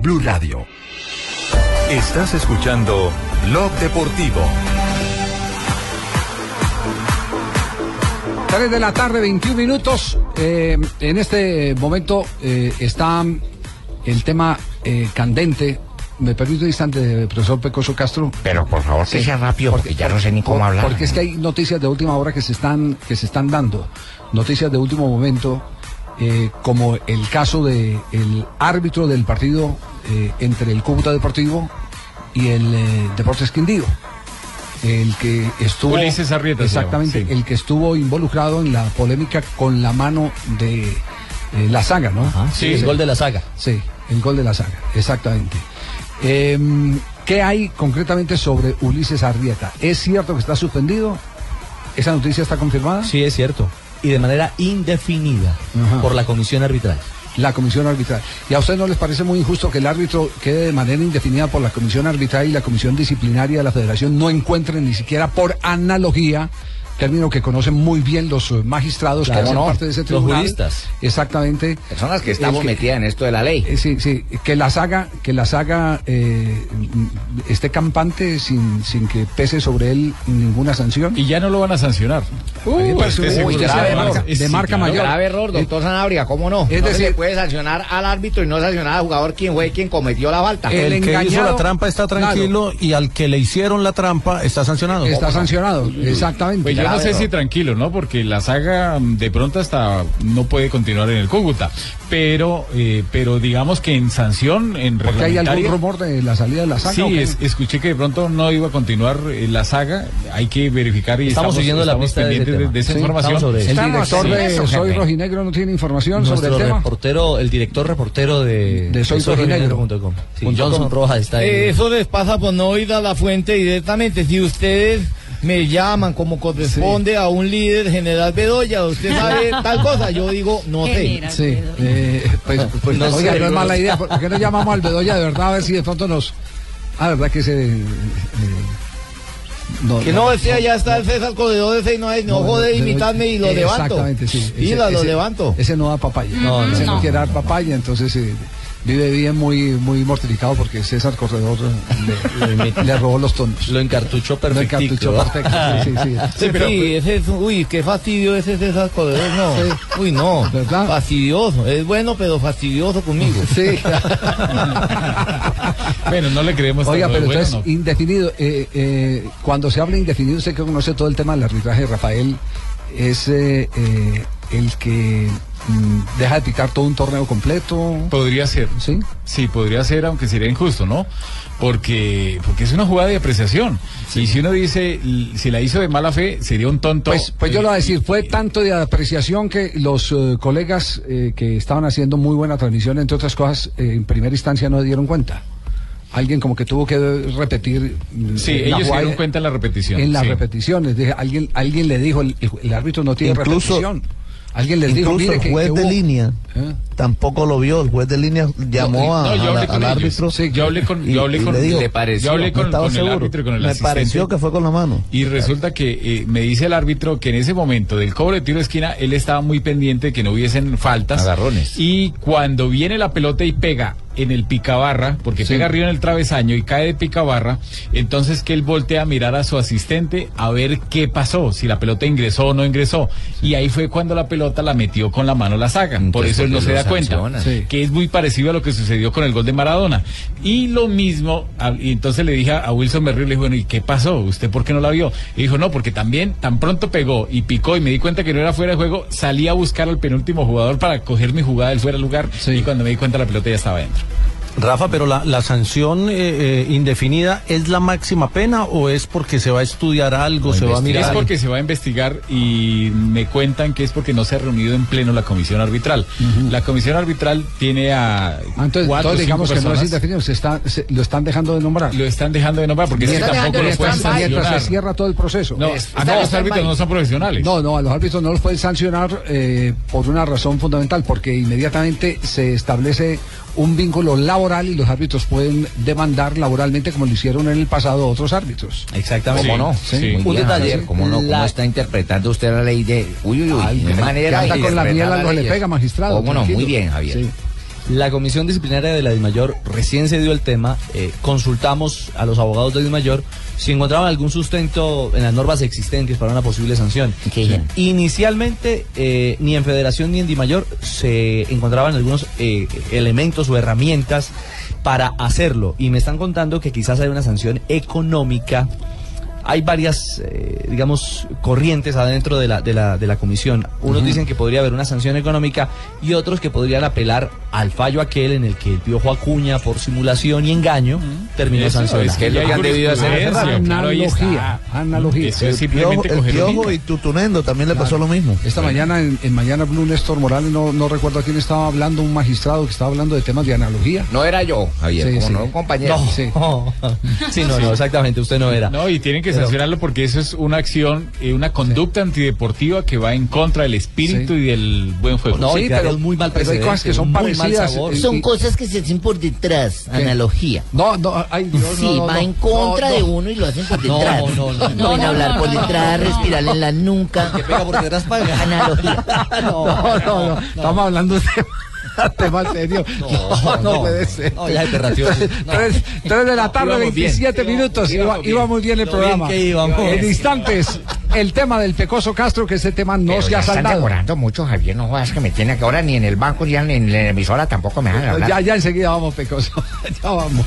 Blue Radio. Estás escuchando Blog Deportivo. 3 de la tarde, 21 minutos. Eh, en este momento eh, está el tema eh, candente. Me permite un instante, profesor Pecoso Castro. Pero por favor que sea rápido, porque ya no sé ni cómo por- hablar. Porque es que hay noticias de última hora que se están, que se están dando. Noticias de último momento, eh, como el caso de el árbitro del partido eh, entre el Cúcuta Deportivo y el eh, Deportes Quindío. El que estuvo. Ulises Arrieta Exactamente, sí. el que estuvo involucrado en la polémica con la mano de eh, la saga, ¿no? Sí, el gol de la saga. Sí, el gol de la saga, exactamente. Em, ¿Qué hay concretamente sobre Ulises Arrieta? ¿Es cierto que está suspendido? ¿Esa noticia está confirmada? Sí, es cierto. Y de manera indefinida Ajá. por la comisión arbitral. La comisión arbitral. ¿Y a usted no les parece muy injusto que el árbitro quede de manera indefinida por la comisión arbitral y la comisión disciplinaria de la federación no encuentren ni siquiera por analogía, término que conocen muy bien los eh, magistrados Claro, que hacen no. parte de ese Los tribunal? juristas. Exactamente. Personas que estamos metidas en esto de la ley. Eh, Sí, sí, que la saga, que la saga eh, esté campante sin, sin que pese sobre él ninguna sanción. Y ya no lo van a sancionar. Uy, Pues, Grave marca- error. de Sí, marca claro. mayor. Grave error, doctor Sanabria, ¿cómo no? Es no decir- se puede sancionar al árbitro y no sancionar al jugador quien fue quien cometió la falta. El, que hizo la trampa está tranquilo y al que le hicieron la trampa está sancionado. Está sancionado, exactamente. Pues yo no sé si tranquilo, ¿no? Porque la saga mm, de pronto hasta no puede continuar en el Cúcuta. Pero, eh, pero digamos que en sanción, en Porque hay algún rumor de la salida de la saga. Sí, escuché que de pronto no iba a continuar eh, la saga. Hay que verificar y Estamos siguiendo la estamos pista de ese pendientes de, tema. de esa Sí, información. sobre eso. El Estamos director de eso, Soy. Rojinegro no tiene información sobre el tema. reportero, el director reportero de, De Soy Rojinegro. Rojinegro.com. Sí, Punto Johnson. Rojas está ahí. Eh, eso les pasa por no ir a la fuente directamente. Si ustedes me llaman como corresponde a un líder general Bedoya, usted sabe tal cosa, yo digo, no sé. Sí, eh, pues, pues, No oiga, sé, no es mala idea. ¿Por qué no llamamos al Bedoya de verdad a ver si de pronto nos. Ah, verdad que ese. eh, no, Que no decía, ya está el César Corredor ese y no, hay, no, No, jode imitarme y lo eh, levanto. Exactamente, sí. Y Ese- la- lo levanto. Ese no da papaya. No, no, ese no, no. quiere dar papaya, entonces eh, vive bien muy, muy mortificado porque César Corredor le, le robó los tonos. Lo encartuchó Lo perfectico. encartuchó perfecto. Sí, sí, sí. Sí, ese es, uy, qué fastidio ese César Corredor, no. Uy, no. Fastidioso. Es bueno, pero fastidioso conmigo. Sí. Bueno, no le creemos Oiga, de pero bueno, entonces, ¿no? indefinido, eh, eh, cuando se habla indefinido, usted que conoce todo el tema del arbitraje, Rafael, es eh, eh, el que deja de pitar todo un torneo completo. Podría ser. Sí. Sí, podría ser, aunque sería injusto, ¿no? Porque, porque es una jugada de apreciación. Y si uno dice, si la hizo de mala fe, sería un tonto. Pues, pues yo lo voy a decir, fue tanto de apreciación que los eh, colegas eh, que estaban haciendo muy buena transmisión, entre otras cosas, eh, en primera instancia no dieron cuenta. Alguien como que tuvo que repetir. mm, Sí, la ellos se dieron cuenta en la repetición. En las sí. repeticiones. Dije, alguien, alguien le dijo, el, el árbitro no tiene Incluso- repetición. Alguien les dijo, Incluso mire que, el juez que de hubo- línea ¿Eh? tampoco lo vio. El juez de línea llamó a- No, al árbitro. yo hablé con, y- yo hablé y con, le dijo, yo hablé con, no estaba con el seguro. árbitro y con el Me asistente. pareció que fue con la mano. Y resulta que eh, me dice el árbitro que en ese momento del cobro de tiro de esquina, él estaba muy pendiente de que no hubiesen faltas. Agarrones. Y cuando viene la pelota y pega en el picabarra, porque Sí. pega arriba en el travesaño y cae de picabarra, entonces que él voltea a mirar a su asistente a ver qué pasó, si la pelota ingresó o no ingresó. Y ahí fue cuando la pelota la metió con la mano la saga. Por eso él no ¿por qué se da cuenta. Sí. Que es muy parecido a lo que sucedió con el gol de Maradona. Y lo mismo, y entonces le dije a Wilson Berrío, le dije, bueno, ¿y qué pasó? ¿Usted por qué no la vio? Y dijo, no, porque también tan pronto pegó y picó y me di cuenta que no era fuera de juego, salí a buscar al penúltimo jugador para coger mi jugada del fuera de lugar y cuando me di cuenta la pelota ya estaba dentro. Rafa, pero la, la sanción eh, eh, indefinida es la máxima pena o es porque se va a estudiar algo, se va a mirar. Es porque se va a investigar y me cuentan que es porque no se ha reunido en pleno la comisión arbitral. La comisión arbitral tiene a Ah, Entonces, cuatro digamos que no es indefinido, se está, se- lo están dejando de nombrar. Lo están dejando de nombrar porque es que mientras, tampoco lo mientras- pueden mientras sancionar. se cierra todo el proceso. No, no, los árbitros no son profesionales. No, no, a los árbitros no los pueden sancionar eh, por una razón fundamental, porque inmediatamente se establece un vínculo laboral y los árbitros pueden demandar laboralmente como lo hicieron en el pasado otros árbitros. Exactamente. ¿Cómo no? Sí. Muy Un bien, detalle, Javier, ¿Cómo no? ¿Cómo la- está interpretando usted la ley de... Uy, uy, uy, Ay, de manera que anda con la miel algo le pega, magistrado, ¿Cómo no? Muy bien, Javier. La comisión disciplinaria de la DIMAYOR recién se dio el tema, eh, consultamos a los abogados de DIMAYOR si encontraban algún sustento en las normas existentes para una posible sanción. Inicialmente, eh, ni en Federación ni en DIMAYOR se encontraban algunos eh, elementos o herramientas para hacerlo. Y me están contando que quizás hay una sanción económica hay varias, eh, digamos, corrientes adentro de la, de la, de la comisión. Unos dicen que podría haber una sanción económica y otros que podrían apelar al fallo aquel en el que el Piojo Acuña, por simulación y engaño, terminó Eso, sancionado. es que es lo que han debido hacer. Analogía, analogía. Eso es el Piojo y Tutunendo también le pasó lo mismo. Esta mañana en, en Mañana Blue Néstor Morales, no, no recuerdo a quién estaba hablando, un magistrado que estaba hablando de temas de analogía. No era yo, Javier, Sí, como sí. no un compañero. No, sí. Sí, no, no, exactamente, usted no era. No, y tienen que Pero- sancionarlo porque eso es una acción, eh, una conducta antideportiva que va en contra del espíritu y del buen juego. No, y pero muy mal pero hay cosas que son parecidas. eh, Son y- cosas que se hacen por detrás, analogía. No, no, ay, Dios, Sí, no, no, va no. en contra No, de no. uno y lo hacen por No, detrás. no, no, no. Pueden No, hablar no, por no, detrás, no, no. respirarle en la nuca. Que pega por detrás paga. Analogía. No, no, no, Estamos hablando de tema serio. No, no, puede ser. No, ya se. Tres, de la tarde, Íbamos bien. 27 minutos. Iba, bien. muy bien el bien programa. íbamos. En instantes, el tema del Pecoso Castro, que ese tema no Pero se ha están saldado. demorando mucho, Javier. No jodas que me tiene que ahora ni en el banco ni en la emisora tampoco me dejan hablar. Ya, ya enseguida vamos, Pecoso. ya vamos.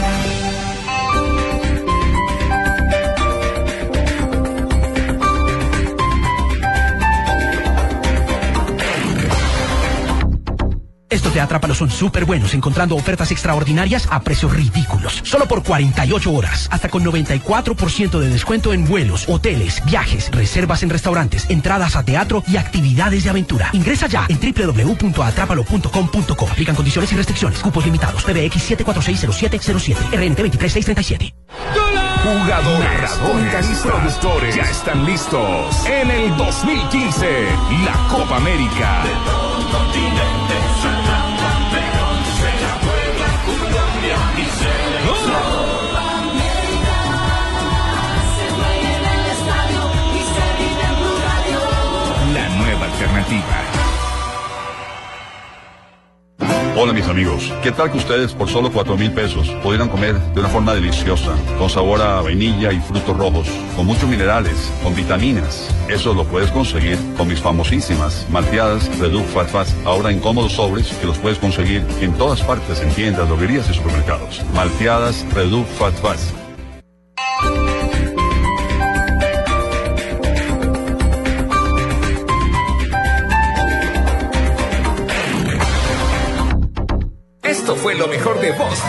Estos de Atrápalo son súper buenos, encontrando ofertas extraordinarias a precios ridículos. Solo por 48 horas, hasta con 94% de descuento en vuelos, hoteles, viajes, reservas en restaurantes, entradas a teatro y actividades de aventura. Ingresa ya en www.atrápalo.com.co. Aplican condiciones y restricciones. Cupos limitados. PBX 7460707. RNT 23637. Jugadores, y productores ya están listos en el 2015, la Copa América. La amigos, ¿qué tal que ustedes por solo cuatro mil pesos pudieran comer de una forma deliciosa, con sabor a vainilla y frutos rojos, con muchos minerales, con vitaminas? Eso lo puedes conseguir con mis famosísimas malteadas Reduc Fat Fast, ahora en cómodos sobres que los puedes conseguir en todas partes, en tiendas, droguerías y supermercados. Malteadas Reduc Fat Fast.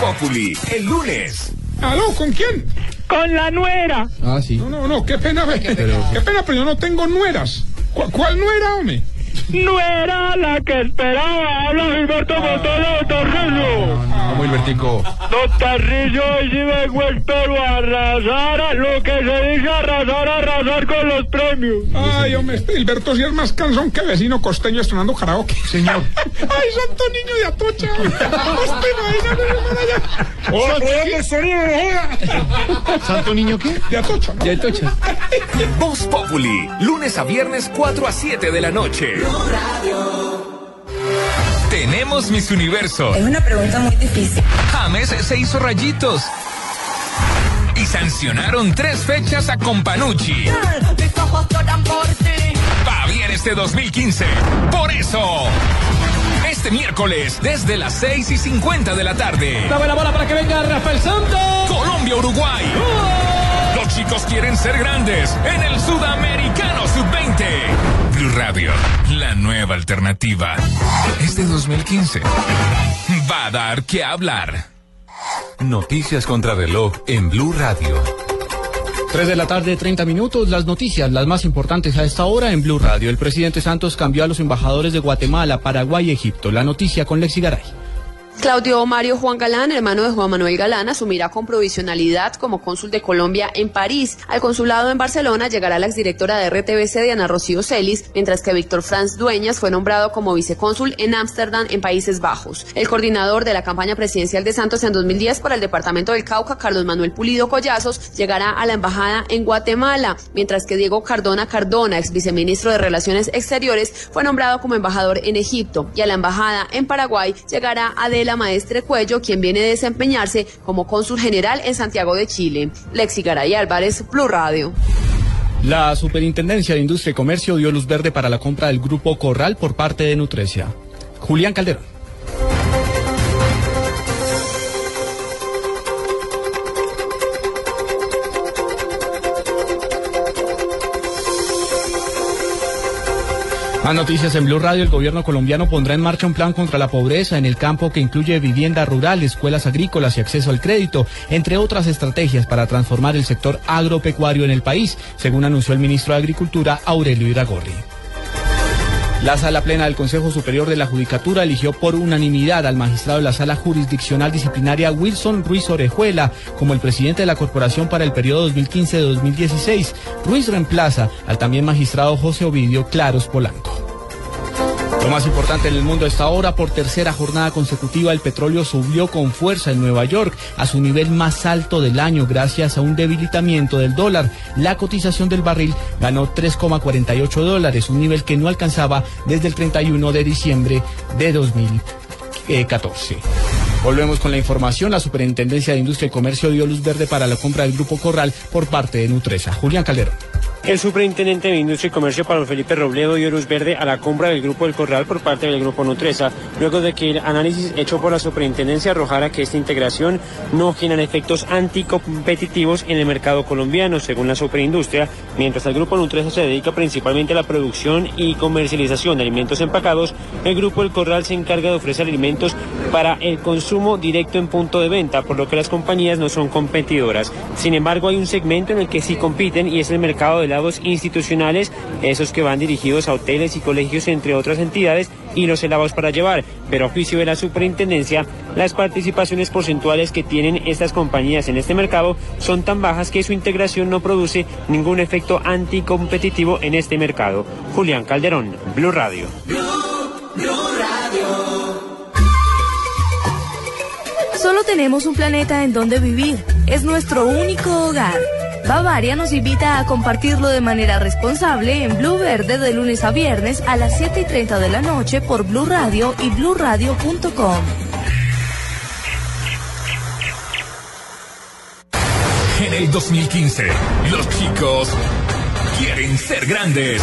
Populi el lunes. ¿Aló? ¿Con quién? Con la nuera. Ah, sí. No, no, no, qué pena, ve- qué pena, pero yo no tengo nueras. ¿Cu- ¿Cuál nuera, hombre? No era la que esperaba. Habla Gilberto Montoya de Tarrillo. Vamos, Hilbertico. Don Tarrillo, hoy sí vengo espero a arrasar a lo que se dice arrasar, arrasar con los premios. Ay, hombre, este Hilberto sí es más cansón que vecino costeño estrenando karaoke. Señor. Ay, santo niño de Atocha. Santo niño- sonido de joda. ¿Santo niño qué? De Atocha. ¿no? De Atocha. Voz Populi, lunes a viernes 4 a 7 de la noche. Tenemos Miss Universo. Es una pregunta muy difícil. James se hizo rayitos. Y sancionaron tres fechas a Companucci. Mis ojos lloran por ti. Va bien este 2015. Por eso. Este miércoles, desde las 6 y 50 de la tarde. Dame la bola para que venga Rafael Santos. Colombia-Uruguay. Los chicos quieren ser grandes en el Sudamericano Sub-20. Blue Radio, la nueva alternativa. Este 2015 va a dar que hablar. Noticias contra reloj en Blue Radio. 3 de la tarde, 30 minutos. Las noticias, las más importantes a esta hora en Blue Radio. El presidente Santos cambió a los embajadores de Guatemala, Paraguay y Egipto. La noticia con Lexi Garay. Claudio Mario Juan Galán, hermano de Juan Manuel Galán, asumirá con provisionalidad como cónsul de Colombia en París. Al consulado en Barcelona llegará la exdirectora de RTBC, Diana Rocío Celis, mientras que Víctor Franz Dueñas fue nombrado como vicecónsul en Ámsterdam, en Países Bajos. El coordinador de la campaña presidencial de Santos en 2010 para el departamento del Cauca, Carlos Manuel Pulido Collazos, llegará a la embajada en Guatemala, mientras que Diego Cardona Cardona, ex viceministro de Relaciones Exteriores, fue nombrado como embajador en Egipto. Y a la embajada en Paraguay llegará Adela Maestre Cuello, quien viene a desempeñarse como cónsul general en Santiago de Chile. Lexi Garay Álvarez, Blue Radio. La Superintendencia de Industria y Comercio dio luz verde para la compra del Grupo Corral por parte de Nutrecia. Julián Calderón. Más noticias en Blue Radio. El gobierno colombiano pondrá en marcha un plan contra la pobreza en el campo que incluye vivienda rural, escuelas agrícolas y acceso al crédito, entre otras estrategias para transformar el sector agropecuario en el país, según anunció el ministro de Agricultura, Aurelio Iragorri. La sala plena del Consejo Superior de la Judicatura eligió por unanimidad al magistrado de la sala jurisdiccional disciplinaria Wilson Ruiz Orejuela como el presidente de la corporación para el periodo 2015-2016. Ruiz reemplaza al también magistrado José Ovidio Claros Polanco. Lo más importante en el mundo a esta hora, por tercera jornada consecutiva, el petróleo subió con fuerza en Nueva York a su nivel más alto del año gracias a un debilitamiento del dólar. La cotización del barril ganó 3,48 dólares, un nivel que no alcanzaba desde el 31 de diciembre de 2014. Volvemos con la información. La Superintendencia de Industria y Comercio dio luz verde para la compra del Grupo Corral por parte de Nutresa. Julián Calderón. El superintendente de Industria y Comercio, Pablo Felipe Robledo, dio luz verde a la compra del Grupo del Corral por parte del Grupo Nutresa, luego de que el análisis hecho por la superintendencia arrojara que esta integración no genera efectos anticompetitivos en el mercado colombiano, según la superindustria, mientras el Grupo Nutresa se dedica principalmente a la producción y comercialización de alimentos empacados, el Grupo del Corral se encarga de ofrecer alimentos para el consumo directo en punto de venta, por lo que las compañías no son competidoras. Sin embargo, hay un segmento en el que sí compiten y es el mercado de institucionales, esos que van dirigidos a hoteles y colegios, entre otras entidades, y los helados para llevar. Pero a juicio de la superintendencia, las participaciones porcentuales que tienen estas compañías en este mercado son tan bajas que su integración no produce ningún efecto anticompetitivo en este mercado. Julián Calderón, Blue Radio. Solo tenemos un planeta en donde vivir. Es nuestro único hogar. Bavaria nos invita a compartirlo de manera responsable en Blue Verde de lunes a viernes a las 7 y 30 de la noche por Blue Radio y bluradio.com. En el 2015, los chicos quieren ser grandes.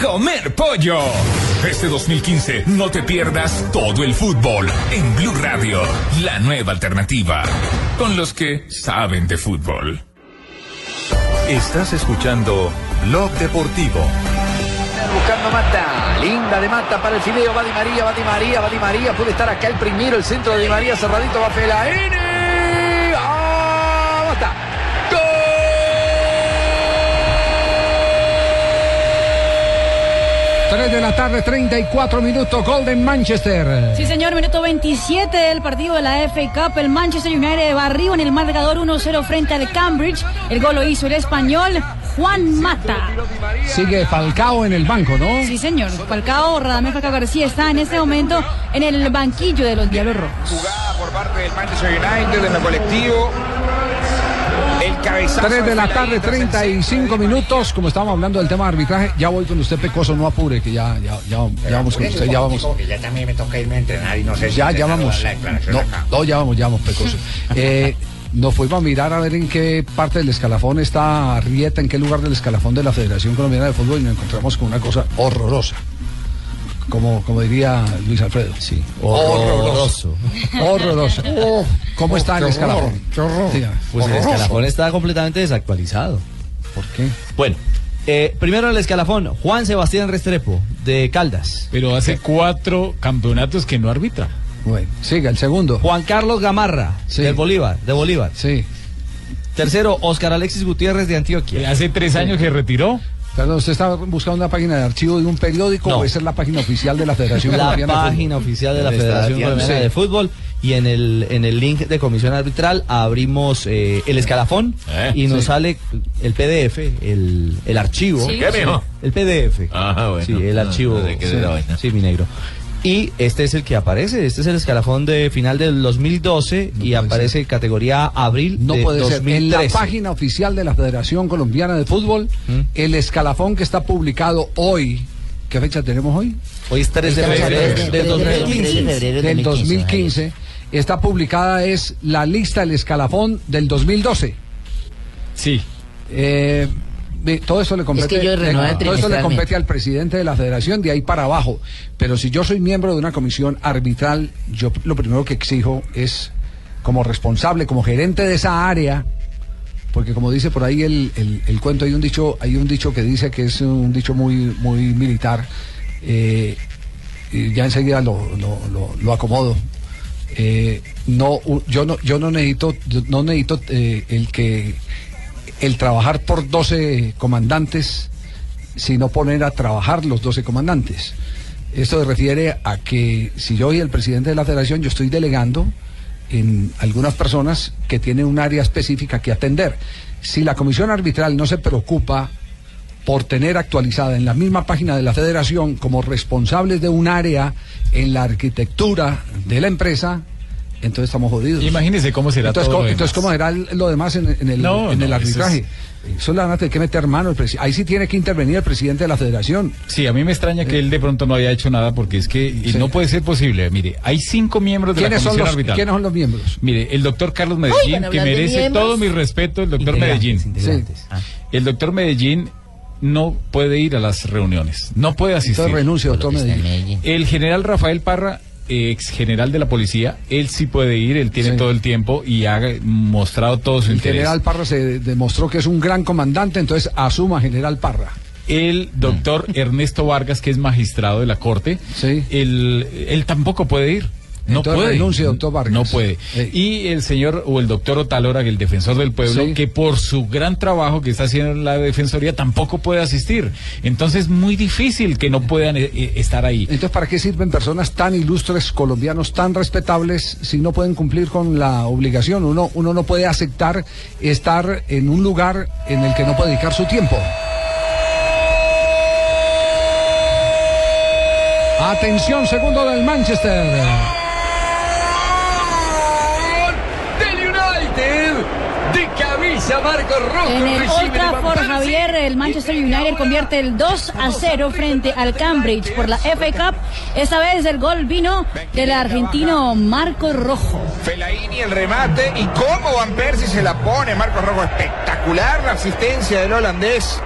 Comer pollo. Este 2015 no te pierdas todo el fútbol en Blue Radio, la nueva alternativa, con los que saben de fútbol. Estás escuchando Blog Deportivo. Buscando Mata, linda de Mata para el fideo, va Di María, va Di María, va Di María, puede estar acá el primero, el centro de Di María, cerradito va Fellaini. 3 de la tarde, 34 minutos, Golden Manchester. Sí, señor, minuto 27 del partido de la FA Cup. El Manchester United barrió en el marcador 1-0 frente al Cambridge. El gol lo hizo el español Juan Mata. Sigue Falcao en el banco, ¿no? Sí, señor. Falcao, Radamel Falcao García está en este momento en el banquillo de los Diablos Rojos. Jugada por parte del Manchester United en el colectivo Cabezazo. 3 de la tarde, 35 minutos. Como estábamos hablando del tema de arbitraje, ya voy con usted, Pecoso, no apure, que ya, ya, ya, ya vamos con usted, ya vamos. Ya también me toca irme a entrenar y no sé si Ya, ya vamos. No, no, ya vamos, ya vamos, Pecoso. Eh, nos fuimos a mirar a ver en qué parte del escalafón está Rieta, en qué lugar del escalafón de la Federación Colombiana de Fútbol y nos encontramos con una cosa horrorosa. Como, como diría Luis Alfredo. Sí. Horroroso. Horroroso. Oh, ¿Cómo Oh, está el escalafón? horror, Qué horror. Pues el escalafón está completamente desactualizado. ¿Por qué? Bueno, eh, primero el escalafón, Juan Sebastián Restrepo, de Caldas. Pero hace cuatro campeonatos que no arbitra. Bueno, siga, el segundo. Juan Carlos Gamarra, del Bolívar, de Bolívar. Sí. Tercero, Oscar Alexis Gutiérrez de Antioquia. Hace tres años que retiró. Perdón, ¿usted está buscando una página de archivo de un periódico No. o esa es la página oficial de la Federación La Colombiana de Fútbol? página oficial de la Federación. Colombiana Sí. de Fútbol y en el, en el link de comisión arbitral abrimos eh, el escalafón Eh, y nos sí. sale el PDF, el, el archivo. Sí. ¿Qué, mijo? El PDF. Ajá, bueno. Sí, el Ah, archivo. no sé qué es sí, la vaina. sí, mi negro. Y este es el que aparece, este es el escalafón de final del 2012 y aparece categoría abril No de puede ser. En la 2013. página oficial de la Federación Colombiana de Fútbol, ¿Mm? el escalafón que está publicado hoy, ¿qué fecha tenemos hoy? Hoy es 3 de febrero del de- 2015. de- del 2015. Está publicada es la lista del escalafón del 2012. Sí. Eh, todo eso le compete, que yo renové todo eso le compete al presidente de la federación de ahí para abajo. Pero si yo soy miembro de una comisión arbitral, yo lo primero que exijo es, como responsable, como gerente de esa área, porque como dice por ahí el, el- el cuento, hay un dicho, hay un dicho que dice que es un dicho muy, muy militar. eh, y ya enseguida lo, lo- lo- lo acomodo. Eh, no, yo no, yo no necesito, yo no necesito eh, el que el trabajar por 12 comandantes, sino poner a trabajar los 12 comandantes. Esto se refiere a que si yo soy el presidente de la federación, yo estoy delegando en algunas personas que tienen un área específica que atender. Si la comisión arbitral no se preocupa por tener actualizada en la misma página de la federación como responsables de un área en la arquitectura de la empresa, entonces estamos jodidos. Imagínese cómo será entonces, todo ¿cómo, lo entonces, demás. ¿cómo será el- lo demás en, en el, No, en no, el eso arbitraje? Eso le van a tener que meter mano. el Ahí sí tiene que intervenir el presidente de la federación. Sí, a mí me extraña que él de pronto no haya hecho nada porque es que y no puede ser posible. Mire, hay cinco miembros de la ¿Quiénes son, comisión los, arbitral. ¿Quiénes son los miembros? Mire, el doctor Carlos Medellín, que merece todo mi respeto, el doctor Medellín. integrantes. El doctor Medellín no puede ir a las reuniones, no puede asistir. Entonces renuncia, doctor Medellín. El general Rafael Parra, ex general de la policía, él sí puede ir, él tiene Sí. todo el tiempo y ha mostrado todo su El interés. general Parra se demostró que es un gran comandante, entonces asuma general Parra. el doctor Ernesto Vargas, que es magistrado de la Corte, él, él tampoco puede ir. No Entonces puede. renuncie, doctor Vargas. No puede. Y el señor o el doctor Otalora, el defensor del pueblo, Sí. que por su gran trabajo que está haciendo en la defensoría tampoco puede asistir. Entonces, muy difícil que no puedan eh, eh, estar ahí. Entonces, ¿para qué sirven personas tan ilustres, colombianos tan respetables, si no pueden cumplir con la obligación? Uno, uno no puede aceptar estar en un lugar en el que no puede dedicar su tiempo. Atención, segundo del Manchester. Marco Rojo. En el Old Trafford. Javier, el Manchester United convierte el 2 a 0 frente al Cambridge por la FA Cup. Esta vez el gol vino del argentino Marco Rojo. Fellaini el remate y cómo Van Persie se la pone, Marcos Rojo, espectacular la asistencia del holandés.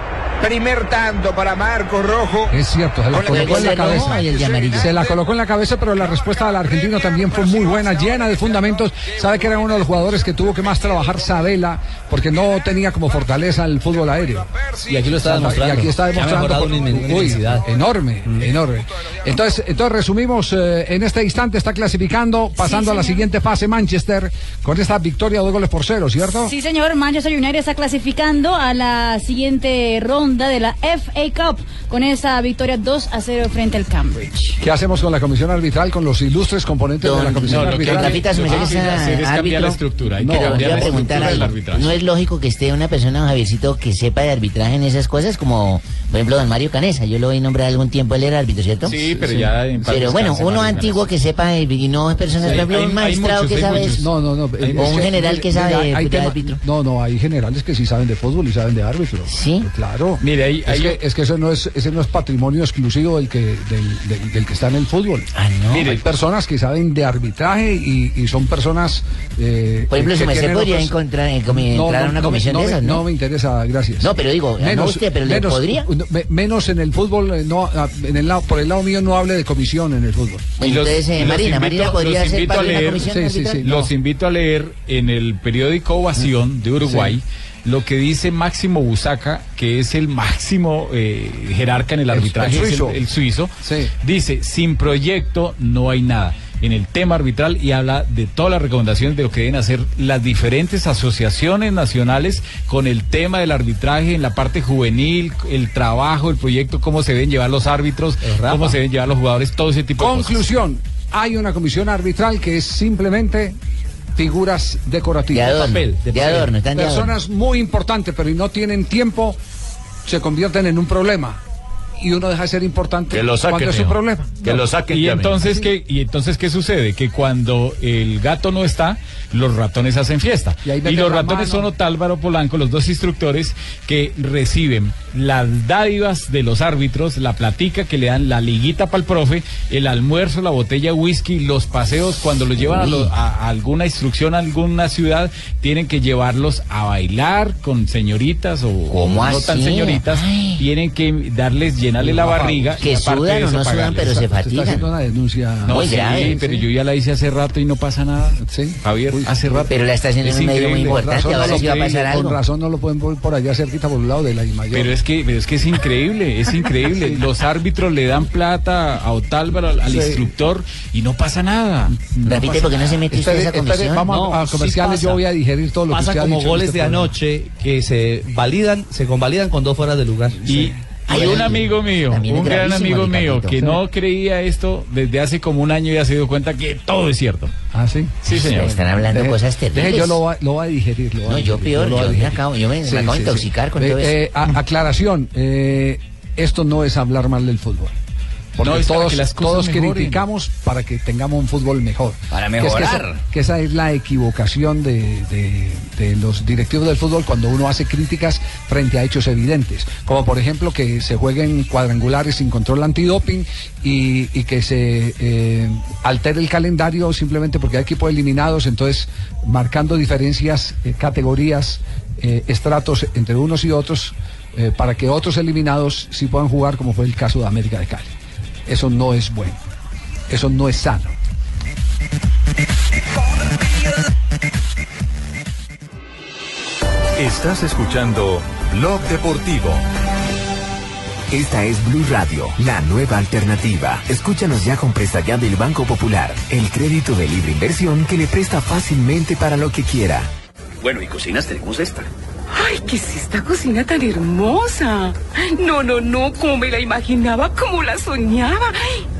Primer tanto para Marcos Rojo. Es cierto, se la colocó en la cabeza. roja y el de amarillo. Se la colocó en la cabeza, pero la respuesta del argentino también fue muy buena, llena de fundamentos. Sabe que era uno de los jugadores que tuvo que más trabajar Sabela, porque no tenía como fortaleza el fútbol aéreo. Y aquí lo está Y demostrando. aquí está demostrando. uy, enorme, enorme. Entonces, entonces resumimos, eh, en este instante está clasificando, pasando a la siguiente fase Manchester, con esta victoria de dos goles por cero, ¿cierto? Sí, señor, Manchester United está clasificando a la siguiente ronda de la FA Cup con esa victoria 2 a 0 frente al Cambridge. ¿Qué hacemos con la comisión arbitral, con los ilustres componentes de la comisión no, lo que arbitral? Rafita, su merced, es, ah, árbitro. hay no, que cambiar la estructura del arbitraje. No es lógico que esté una persona, Javiercito, que sepa de arbitraje en esas cosas, como por ejemplo don Mario Canesa. Yo lo oí nombrar algún tiempo, él era árbitro, ¿cierto? Sí, pero ya en Pero bueno, uno Mario antiguo que sepa, eh, y no es personas, Sí, por ejemplo, hay- un hay magistrado que hay sabe. No, no, no. O es un que, general que sabe hay de árbitro. No, no, hay generales que sí saben de fútbol y saben de árbitro. Sí. Claro. Mire, ahí, Es ahí- que, es que eso no es, ese no es patrimonio exclusivo del que, del, del- del que está en el fútbol. no. Hay personas que saben de arbitraje y, y son personas. eh, Por ejemplo, que su merced podría otros- encontrar, comi- entrar a una comisión no de esas, ¿no? me interesa, gracias. No, pero digo, no usted, pero ¿le podría? me- menos en el fútbol, eh, no, ah, en el lado, por el lado mío no hable de comisión en el fútbol. Entonces, eh, los Marina, invito- Marina podría ser parte a de una leer- comisión Sí, sí, arbitral. sí. Los invito a leer en el periódico Ovación de Uruguay lo que dice Máximo Busaca, que es el máximo eh, jerarca en el El- arbitraje, el es suizo. el suizo. Dice, sin proyecto no hay nada en el tema arbitral y habla de todas las recomendaciones de lo que deben hacer las diferentes asociaciones nacionales con el tema del arbitraje en la parte juvenil, el trabajo, el proyecto, cómo se deben llevar los árbitros, cómo se deben llevar los jugadores, todo ese tipo de cosas. Conclusión, hay una comisión arbitral que es simplemente figuras decorativas. De adorno, Papel, de de papel. adorno, están de Personas muy importantes, pero y no tienen tiempo, se convierten en un problema. Y uno deja de ser importante Que lo saquen, cuando es un problema. Que lo saquen. Y entonces, ¿qué, y entonces, ¿qué sucede? Que cuando el gato no está, los ratones hacen fiesta. Y los ratones mano. son Otálvaro Polanco, los dos instructores, que reciben las dádivas de los árbitros, la platica que le dan, la liguita para el profe, el almuerzo, la botella de whisky, los paseos, cuando los llevan a, lo- a- a alguna instrucción, a alguna ciudad, tienen que llevarlos a bailar con señoritas o, o no así? tan señoritas, tienen que darles, llenarle la barriga. Que y sudan de o eso, no sudan, pero se está fatigan. haciendo una denuncia No, Muy sí, grave, pero sí. yo ya la hice hace rato y no pasa nada. Sí. Javier, hace rato. Pero la está haciendo en un medio muy importante, Con razón ahora no sí lo va a pasar pueden- algo. Con razón no lo pueden poner por allá cerquita por un lado de la I mayor. Pero es que, pero es que es increíble, es increíble. Los árbitros le dan plata a Otálvaro, al, al Sí. instructor, y no pasa nada. Repite, ¿por qué no se mete usted esa comisión? vamos No, a, a sí comerciales, pasa. yo voy a digerir todo lo que Pasa usted ha como dicho en goles este de programa. anoche que se validan, se convalidan con dos fueras de lugar. Y hay un amigo mío, un gran amigo mío, que Sí. no creía esto desde hace como un año y ha se dio cuenta que todo es cierto. Ah, sí. Sí, señor. Están hablando Deje- cosas terribles. deje, yo lo va, lo voy a digerir. Lo voy a No, yo digerir, peor, yo me acabo- yo me- me acabo de intoxicar con todo Eh, a- aclaración, eh, esto no es hablar mal del fútbol. Porque No, todos, que las cosas todos criticamos para que tengamos un fútbol mejor. Para Que es que mejorar. esa- Que esa, es la equivocación de, de- de los directivos del fútbol cuando uno hace críticas frente a hechos evidentes. Como por ejemplo que se jueguen cuadrangulares sin control antidoping y, y que se eh, altere el calendario simplemente porque hay equipos eliminados, entonces marcando diferencias, eh, categorías, eh, estratos entre unos y otros para que otros eliminados sí puedan jugar como fue el caso de América de Cali. Eso no es bueno. Eso no es sano. Estás escuchando Blog Deportivo. Esta es Blue Radio, la nueva alternativa. Escúchanos ya con presta ya del Banco Popular, el crédito de libre inversión que le presta fácilmente para lo que quiera. Bueno, y cocinas tenemos esta. Ay, ¿qué es esta cocina tan hermosa? No, no, no, como me la imaginaba, como la soñaba.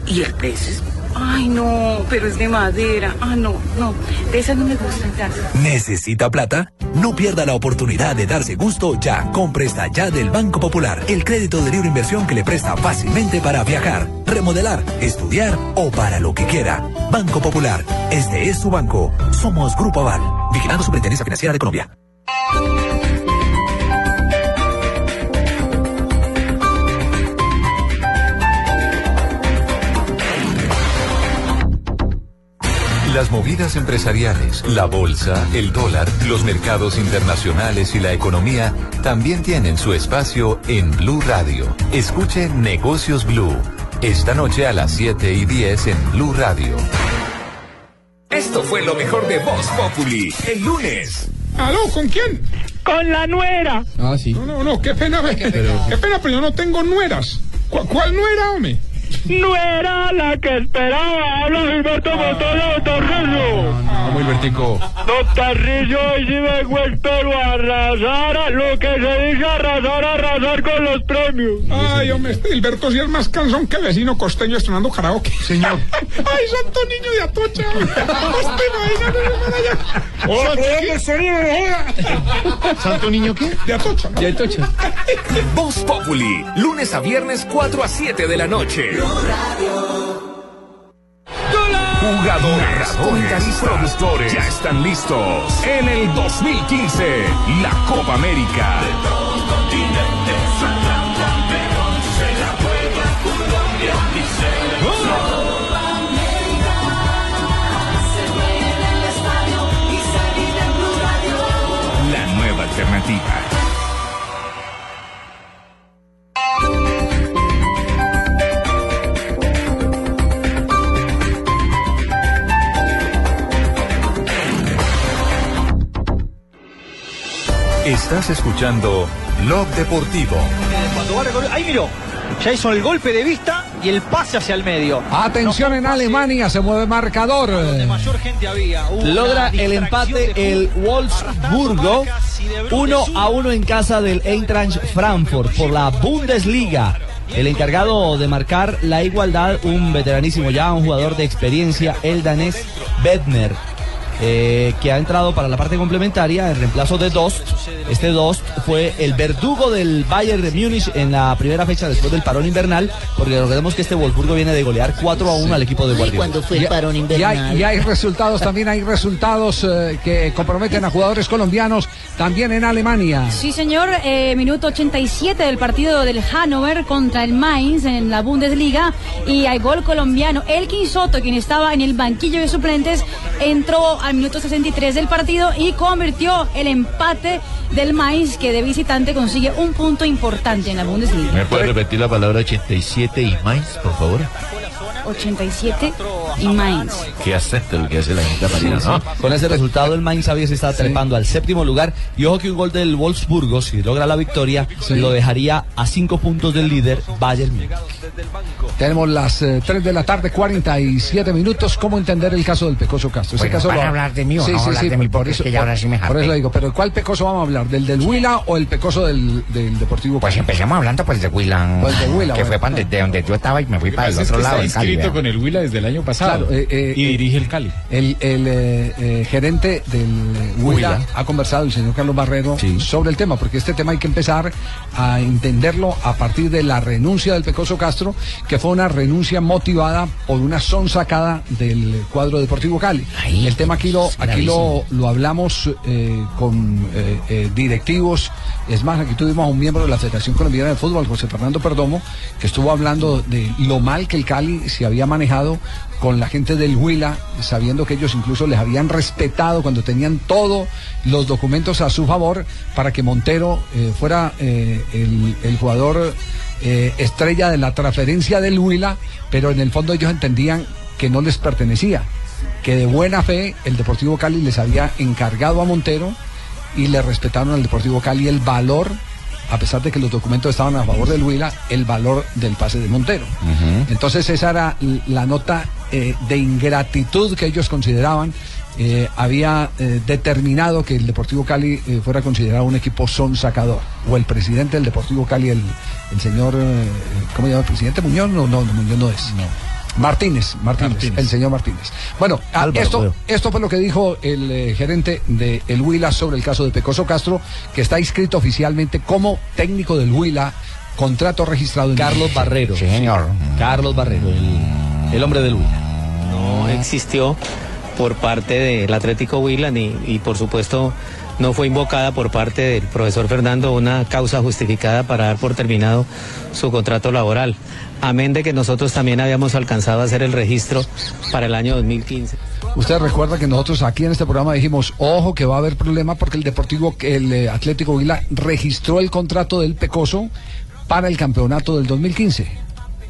Y el precio es... Ay, no, pero es de madera. Ah, no, no, de esas no me gustan, gracias. ¿Necesita plata? No pierda la oportunidad de darse gusto ya con Presta Ya del Banco Popular, el crédito de libre inversión que le presta fácilmente para viajar, remodelar, estudiar o para lo que quiera. Banco Popular, este es su banco. Somos Grupo Aval, vigilando Superintendencia Financiera de Colombia. Movidas empresariales, la bolsa, el dólar, los mercados internacionales y la economía también tienen su espacio en Blue Radio. Escuche Negocios Blue. Esta noche a las 7 y 10 en Blue Radio. Esto fue lo mejor de Voz Populi el lunes. ¿Aló? ¿Con quién? Con la nuera. Ah, sí. No, no, no, qué pena, ve- qué pena, pero yo no tengo nueras. ¿Cu- ¿Cuál nuera, hombre? No era la que esperaba. Habla Gilberto Montoya Torrillo. Como Albertico. No, Tarrillo, hoy sí vengo espero a arrasar, a lo que se dice arrasar, arrasar con los premios. Ay, hombre, este Gilberto sí es más cansón que vecino costeño estrenando karaoke. Señor. Ay, santo niño de Atocha. Este imagínate, hermano, allá. Hola, Santo- ¿qué el ¿Santo niño qué? De Atocha. De Atocha. Voz Populi, lunes a viernes 4 a 7 de la noche. Jugadores, comentaristas, productores ya están listos en el 2015 la Copa América. De todo el continente sacan campeón, se la juega Colombia y se ¡Oh! la Copa América. Se juega en el estadio y se vive en Blue Radio. La nueva alternativa Estás escuchando Blog Deportivo. Cuando va a recordar- ahí miró, ya hizo el golpe de vista y el pase hacia el medio. Atención en Alemania, se mueve marcador. Mayor gente había. Logra el empate el Wolfsburgo 1 a 1 en casa del Eintracht Frankfurt por la Bundesliga. El encargado de marcar la igualdad, un veteranísimo ya, un jugador de experiencia, el danés Bedner. Eh, que ha entrado para la parte complementaria en reemplazo de Dost. Este Dost fue el verdugo del Bayern de Múnich en la primera fecha después del parón invernal, porque recordemos que este Wolfsburgo viene de golear 4 a 1 al equipo de Guardiola. Y hay, y hay resultados, también hay resultados eh, que comprometen a jugadores colombianos también en Alemania. Sí, señor. Eh, minuto 87 del partido del Hannover contra el Mainz en la Bundesliga. Y hay gol colombiano. Elkin Soto, quien estaba en el banquillo de suplentes, entró al minuto 63 del partido y convirtió el empate del Mainz, que de visitante consigue un punto importante en la Bundesliga. ¿Me puede repetir la palabra 87 y Mainz, por favor? 87 y Mainz. Qué acento lo que hace la gente marina, ¿no? Con ese resultado, el Mainz había se estaba trepando al séptimo lugar. Y ojo que un gol del Wolfsburgo, si logra la victoria, lo dejaría a cinco puntos del líder Bayern Múnich. Tenemos las eh, 3 de la tarde, 47 minutos. ¿Cómo entender el caso del Pecoso Castro? Bueno, caso ¿van lo- a hablar de mí o sí, no sí, hablar sí, de mí? por eso, que ya por- ahora sí me Por eso le digo, pero ¿cuál Pecoso vamos a hablar? ¿Del del Huila o el Pecoso del, del Deportivo Pues empecemos hablando pues de Huila, Pues de Huila, que bueno. fue para donde, de donde yo estaba y me fui para el otro lado, está inscrito con el Huila desde el año pasado Claro, eh, eh, y dirige el Cali. El, el, eh, eh, gerente del eh, Huila ha conversado, el señor Carlos Barrero, sobre el tema, porque este tema hay que empezar a entenderlo a partir de la renuncia del Pecoso Castro, que fue una renuncia motivada por una sonsacada del cuadro deportivo Cali. el tema aquí lo, aquí lo, lo hablamos eh, con eh, eh, directivos. Es más, aquí tuvimos a un miembro de la Federación Colombiana de Fútbol, José Fernando Perdomo, que estuvo hablando de lo mal que el Cali se había manejado con la gente del Huila, sabiendo que ellos incluso les habían respetado cuando tenían todos los documentos a su favor para que Montero eh, fuera eh, el, jugador eh, estrella de la transferencia del Huila, pero en el fondo ellos entendían que no les pertenecía, que de buena fe el Deportivo Cali les había encargado a Montero y le respetaron al Deportivo Cali el valor, a pesar de que los documentos estaban a favor del Huila, el valor del pase de Montero. Entonces esa era la nota eh, de ingratitud que ellos consideraban. eh, había eh, determinado que el Deportivo Cali fuera considerado un equipo sonsacador. O el presidente del Deportivo Cali, el, el señor, ¿cómo se llama? ¿El presidente Muñoz? No, no, no, Muñoz no es. Martínez, Martínez, el señor Martínez. Bueno, ah, Álvaro, esto, creo. esto fue lo que dijo el eh, gerente de el Huila sobre el caso de Pecoso Castro, que está inscrito oficialmente como técnico del Huila, contrato registrado en Carlos Barrero. Sí, señor. Carlos Barrero, el, el hombre del Huila. no existió por parte del Atlético Huila ni, y por supuesto no fue invocada por parte del profesor Fernando una causa justificada para dar por terminado su contrato laboral. Amén de que nosotros también habíamos alcanzado a hacer el registro para el año 2015. Usted recuerda que nosotros aquí en este programa dijimos, ojo que va a haber problema porque el Deportivo, el eh, Atlético Huila registró el contrato del Pecoso para el campeonato del 2015.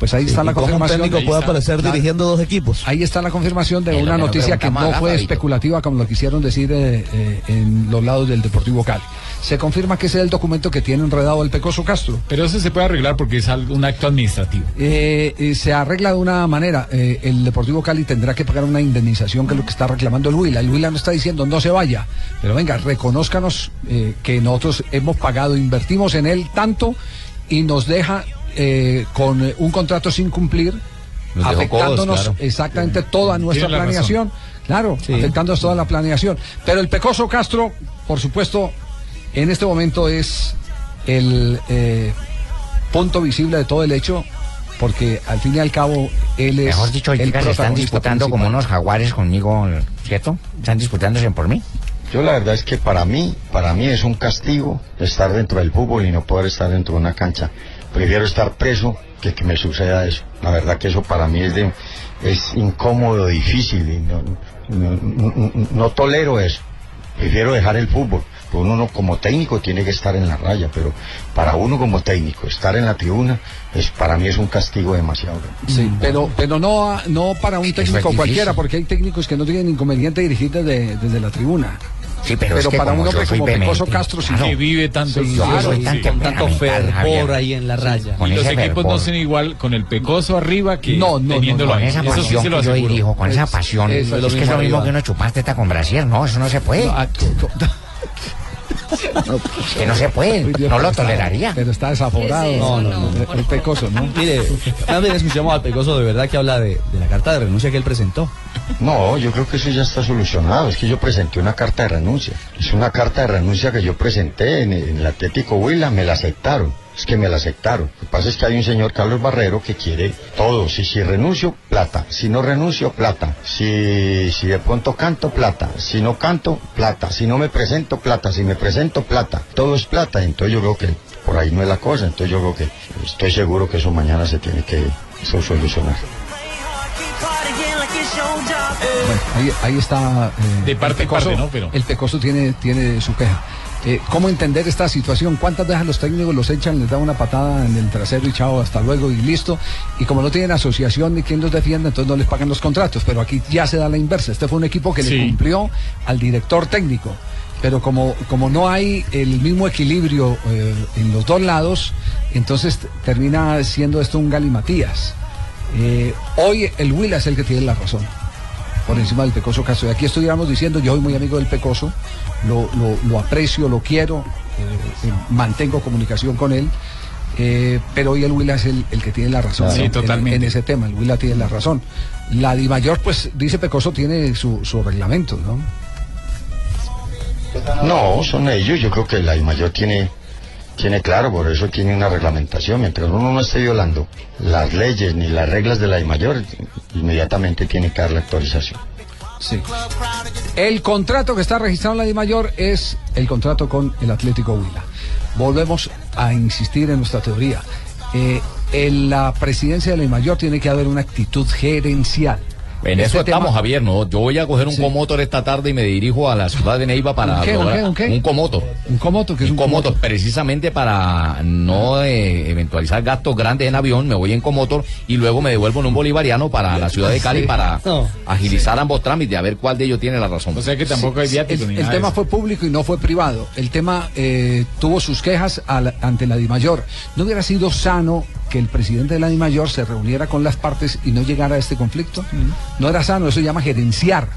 Pues ahí Sí, está la cómo un confirmación. técnico Ahí puede está. aparecer Claro. dirigiendo dos equipos. Ahí está la confirmación de una noticia que no fue especulativa como lo quisieron decir eh, eh, en los lados del Deportivo Cali. Se confirma que ese es el documento que tiene enredado el Pecoso Castro. Pero eso se puede arreglar porque es un acto administrativo. Eh, eh, se arregla de una manera. eh, el Deportivo Cali tendrá que pagar una indemnización que es lo que está reclamando el Huila. El Huila no está diciendo no se vaya, pero venga, reconózcanos eh, que nosotros hemos pagado, invertimos en él tanto y nos deja eh, con eh, un contrato sin cumplir, Nos afectándonos codos, claro. exactamente toda nuestra Tiene planeación. Claro, Sí. afectándonos toda la planeación. Pero el Pecoso Castro, por supuesto, en este momento es el eh, punto visible de todo el hecho, porque al fin y al cabo él es Mejor dicho, el se están disputando como unos jaguares conmigo, ¿cierto? Están disputándose por mí. Yo la verdad es que para mí, para mí es un castigo estar dentro del fútbol y no poder estar dentro de una cancha. Prefiero estar preso que que me suceda eso. La verdad que eso para mí es de, es incómodo, difícil y no, no- no- no- no tolero eso. Prefiero dejar el fútbol. Uno no- como técnico tiene que estar en la raya, pero para uno como técnico estar en la tribuna es para mí es un castigo demasiado grande. Sí, pero, pero no, no para un técnico cualquiera, porque hay técnicos que no tienen inconveniente dirigir desde, desde la tribuna. Sí, pero, es que para como un yo hombre soy como Pecoso Castro, sí. claro. que vive tanto Sí, Claro, sí, tan con tanto Javier. fervor ahí en la raya. Con y los equipos no son igual con el pecoso arriba que No, no, no, teniéndolo no, Con ahí. esa Eso sí pasión se lo que yo dirijo, con esa Es- pasión. eso Es, es que lo es lo mismo arriba. que uno chupaste esta con brasier, no, eso no se puede. Ah, Es que no se puede, no lo toleraría. Pero está desaforado. ¿Qué es eso? No, no, no. El, el Pecoso, ¿no? Mire, bien escuchamos al Pecoso de verdad que habla de, de la carta de renuncia que él presentó. No, yo creo que eso ya está solucionado. Es que yo presenté una carta de renuncia. Es una carta de renuncia que yo presenté en, en el Atlético Huila, me la aceptaron. Es que me la aceptaron. Lo que pasa es que hay un señor Carlos Barrero que quiere todo. Si, si renuncio, plata. Si no renuncio, plata. Si, si de pronto canto, plata. Si no canto, plata. Si no me presento, plata. Si me presento, plata. Todo es plata. Entonces yo creo que por ahí no es la cosa. Entonces yo creo que estoy seguro que eso mañana se tiene que eso solucionar. Bueno, ahí, ahí está. eh, De parte parte, ¿no? Pero- El Pecoso tiene, tiene su queja. Eh, ¿Cómo entender esta situación? ¿Cuántas veces los técnicos los echan, les dan una patada en el trasero y chao, hasta luego y listo? Y como no tienen asociación ni quien los defienda, entonces no les pagan los contratos. Pero aquí ya se da la inversa. Este fue un equipo que Sí. le cumplió al director técnico. Pero como, como no hay el mismo equilibrio eh, en los dos lados, entonces termina siendo esto un galimatías. Eh, hoy el Huila es el que tiene la razón por encima del Pecoso Castro. Y aquí estuviéramos diciendo, yo soy muy amigo del Pecoso, lo, lo- lo aprecio, lo quiero, eh, eh, mantengo comunicación con él, eh, pero hoy el Huila es el, el que tiene la razón Sí, ¿no? en- totalmente. En, ese tema, el Huila tiene la razón. La Di Mayor, pues, dice Pecoso, tiene su, su reglamento, ¿no? No, son ellos. Yo creo que la mayor tiene, tiene claro, por eso tiene una reglamentación. Mientras uno no esté violando las leyes ni las reglas de la mayor, inmediatamente tiene que dar la autorización. Sí. El contrato que está registrado en la Mayor es el contrato con el Atlético Huila. Volvemos a insistir en nuestra teoría. Eh, en la presidencia de la Di Mayor tiene que haber una actitud gerencial. En Este eso estamos, tema- Javier, ¿no? Yo voy a coger un Sí. comotor esta tarde y me dirijo a la ciudad de Neiva para ¿Un qué, un lograr- qué, un qué? un comotor. Un comoto, que es un, Un comotor, precisamente para no eh, eventualizar gastos grandes en avión, me voy en comotor y luego me devuelvo en un bolivariano para la ciudad de Cali Sí. para No. agilizar ambos trámites, a ver cuál de ellos tiene la razón. O sea que tampoco hay viático el, ni el nada de tema fue público y no fue privado. El tema eh, tuvo sus quejas a la- ante la DIMAYOR. ¿No hubiera sido sano que el presidente de la DIMAYOR se reuniera con las partes y no llegara a este conflicto? No era sano, eso se llama gerenciar.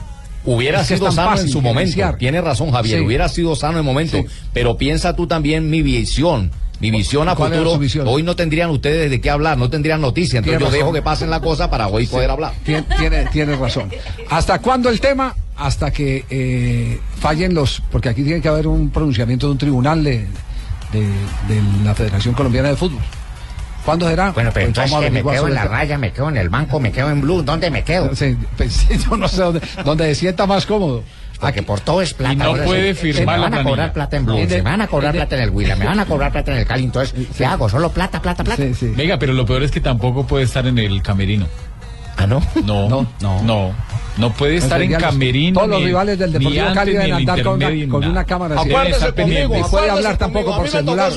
Hubiera Es sido sano en su momento. Tiene razón, Javier. Sí. Hubiera sido sano en el momento. Sí. Pero piensa tú también mi visión. Mi visión a ¿Cuál era futuro. visión? Hoy no tendrían ustedes de qué hablar, no tendrían noticia. Entonces yo dejo que pasen la cosa para hoy poder hablar. Tien- Tiene, tiene razón. ¿Hasta cuándo el tema? Hasta que eh, fallen los. Porque aquí tiene que haber un pronunciamiento de un tribunal de, de, de la Federación Colombiana de Fútbol. ¿Cuándo será? Bueno, pero Pues entonces a ¿qué? me quedo en la raya, me quedo en el banco, me quedo en blue, ¿dónde me quedo? Sí, pues, sí, yo no sé dónde, dónde se sienta más cómodo. Porque por todo es plata. Y no ahora puede sí. firmar Me la van a planilla. cobrar plata en Blue, se el- van a cobrar plata en el Huila, me van a cobrar plata en el Cali. Entonces, ¿qué hago? Solo plata, plata, plata. Sí, sí. Venga, pero lo peor es que tampoco puede estar en el camerino. ¿Ah, no? No, No. no, no. No puede estar en camerino. Todos los rivales del Deportivo antes, Cali deben andar con una, con una cámara estar pendientes. Ni puede hablar tampoco por celular.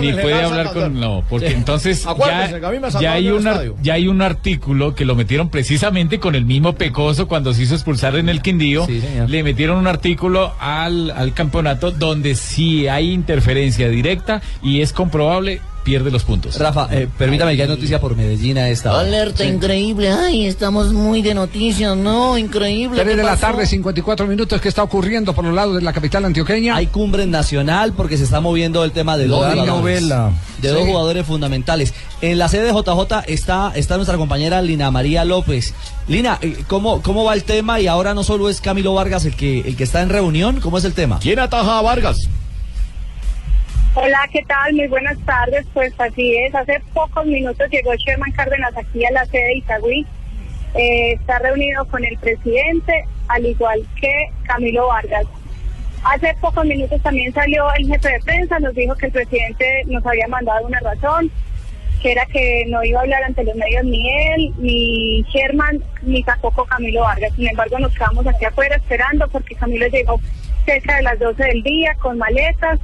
Ni puede hablar con no, porque entonces Acuérdese ya, que a mí me ya sacaron hay un ya hay un artículo que lo metieron precisamente con el mismo Pecoso cuando se hizo expulsar en el Quindío. Sí, le metieron un artículo al, al campeonato donde si hay interferencia directa y es comprobable pierde los puntos. Rafa, eh, permítame que hay noticia por Medellín a esta hora. Alerta increíble. Ay, estamos muy de noticias. No, increíble. 3 ¿qué de la tarde, 54 minutos. ¿Qué está ocurriendo por los lados de la capital antioqueña? Hay cumbre nacional porque se está moviendo el tema de dos, jugadores, novela. de Sí. dos jugadores fundamentales. En la sede de JJ está, está nuestra compañera Lina María López. Lina, eh, ¿cómo, ¿cómo va el tema? Y ahora no solo es Camilo Vargas el que, el que está en reunión, ¿cómo es el tema? ¿Quién ataja a Vargas? Hola, ¿qué tal? Muy buenas tardes. Pues así es, hace pocos minutos llegó Sherman Cárdenas aquí a la sede de Itagüí. Eh, está reunido con el presidente, al igual que Camilo Vargas. Hace pocos minutos también salió el jefe de prensa, nos dijo que el presidente nos había mandado una razón, que era que no iba a hablar ante los medios ni él, ni Sherman, ni tampoco Camilo Vargas. Sin embargo, nos quedamos aquí afuera esperando porque Camilo llegó cerca de las 12 del día con maletas.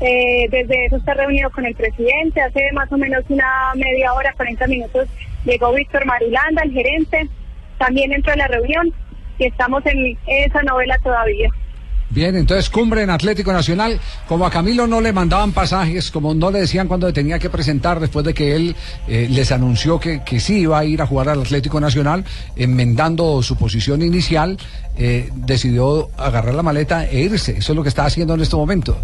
Eh, desde eso está reunido con el presidente. Hace más o menos una media hora, 40 minutos, llegó Víctor Marulanda, el gerente. También entró a la reunión y estamos en esa novela todavía. Bien, entonces cumbre en Atlético Nacional. Como a Camilo no le mandaban pasajes, como no le decían cuando tenía que presentar después de que él eh, les anunció que, que sí iba a ir a jugar al Atlético Nacional, enmendando su posición inicial, eh, decidió agarrar la maleta e irse. Eso es lo que está haciendo en este momento.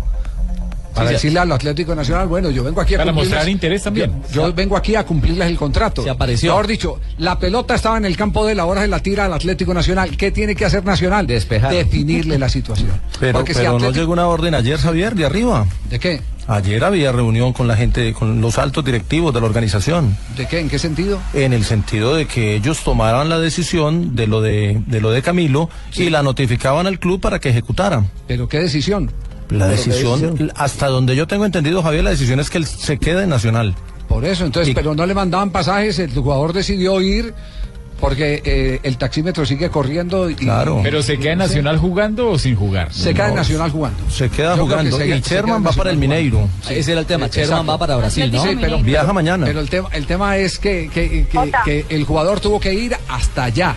Para Sí, decirle al Atlético Nacional, bueno, yo vengo aquí a Para mostrar interés también. Yo, yo vengo aquí a cumplirles el contrato. Se apareció. Mejor dicho, la pelota estaba en el campo de él, ahora se la tira al Atlético Nacional. ¿Qué tiene que hacer Nacional? Despejar. Definirle la situación. Pero, Porque si pero no llegó una orden ayer, Javier, de arriba. ¿De qué? Ayer había reunión con la gente, con los altos directivos de la organización. ¿De qué? ¿En qué sentido? En el sentido de que ellos tomaran la decisión de lo de, de lo de Camilo y la notificaban al club para que ejecutaran. ¿Pero qué decisión? La ¿Pero qué decisión, decisión? hasta donde yo tengo entendido, Javier, la decisión es que él se quede en Nacional. Por eso, entonces, pero no le mandaban pasajes, el jugador decidió ir porque eh, el taxímetro sigue corriendo. Y, Claro. Pero se queda en Nacional jugando o sin jugar. Se queda en Nacional jugando. Se queda Yo creo que jugando. se- y Sherman queda va para el Mineiro. Sí. Ese era el tema. Sherman va para Brasil, ¿no? Sí, pero, Viaja pero- mañana. Pero el tema, el tema es que, que- que- que el jugador tuvo que ir hasta allá.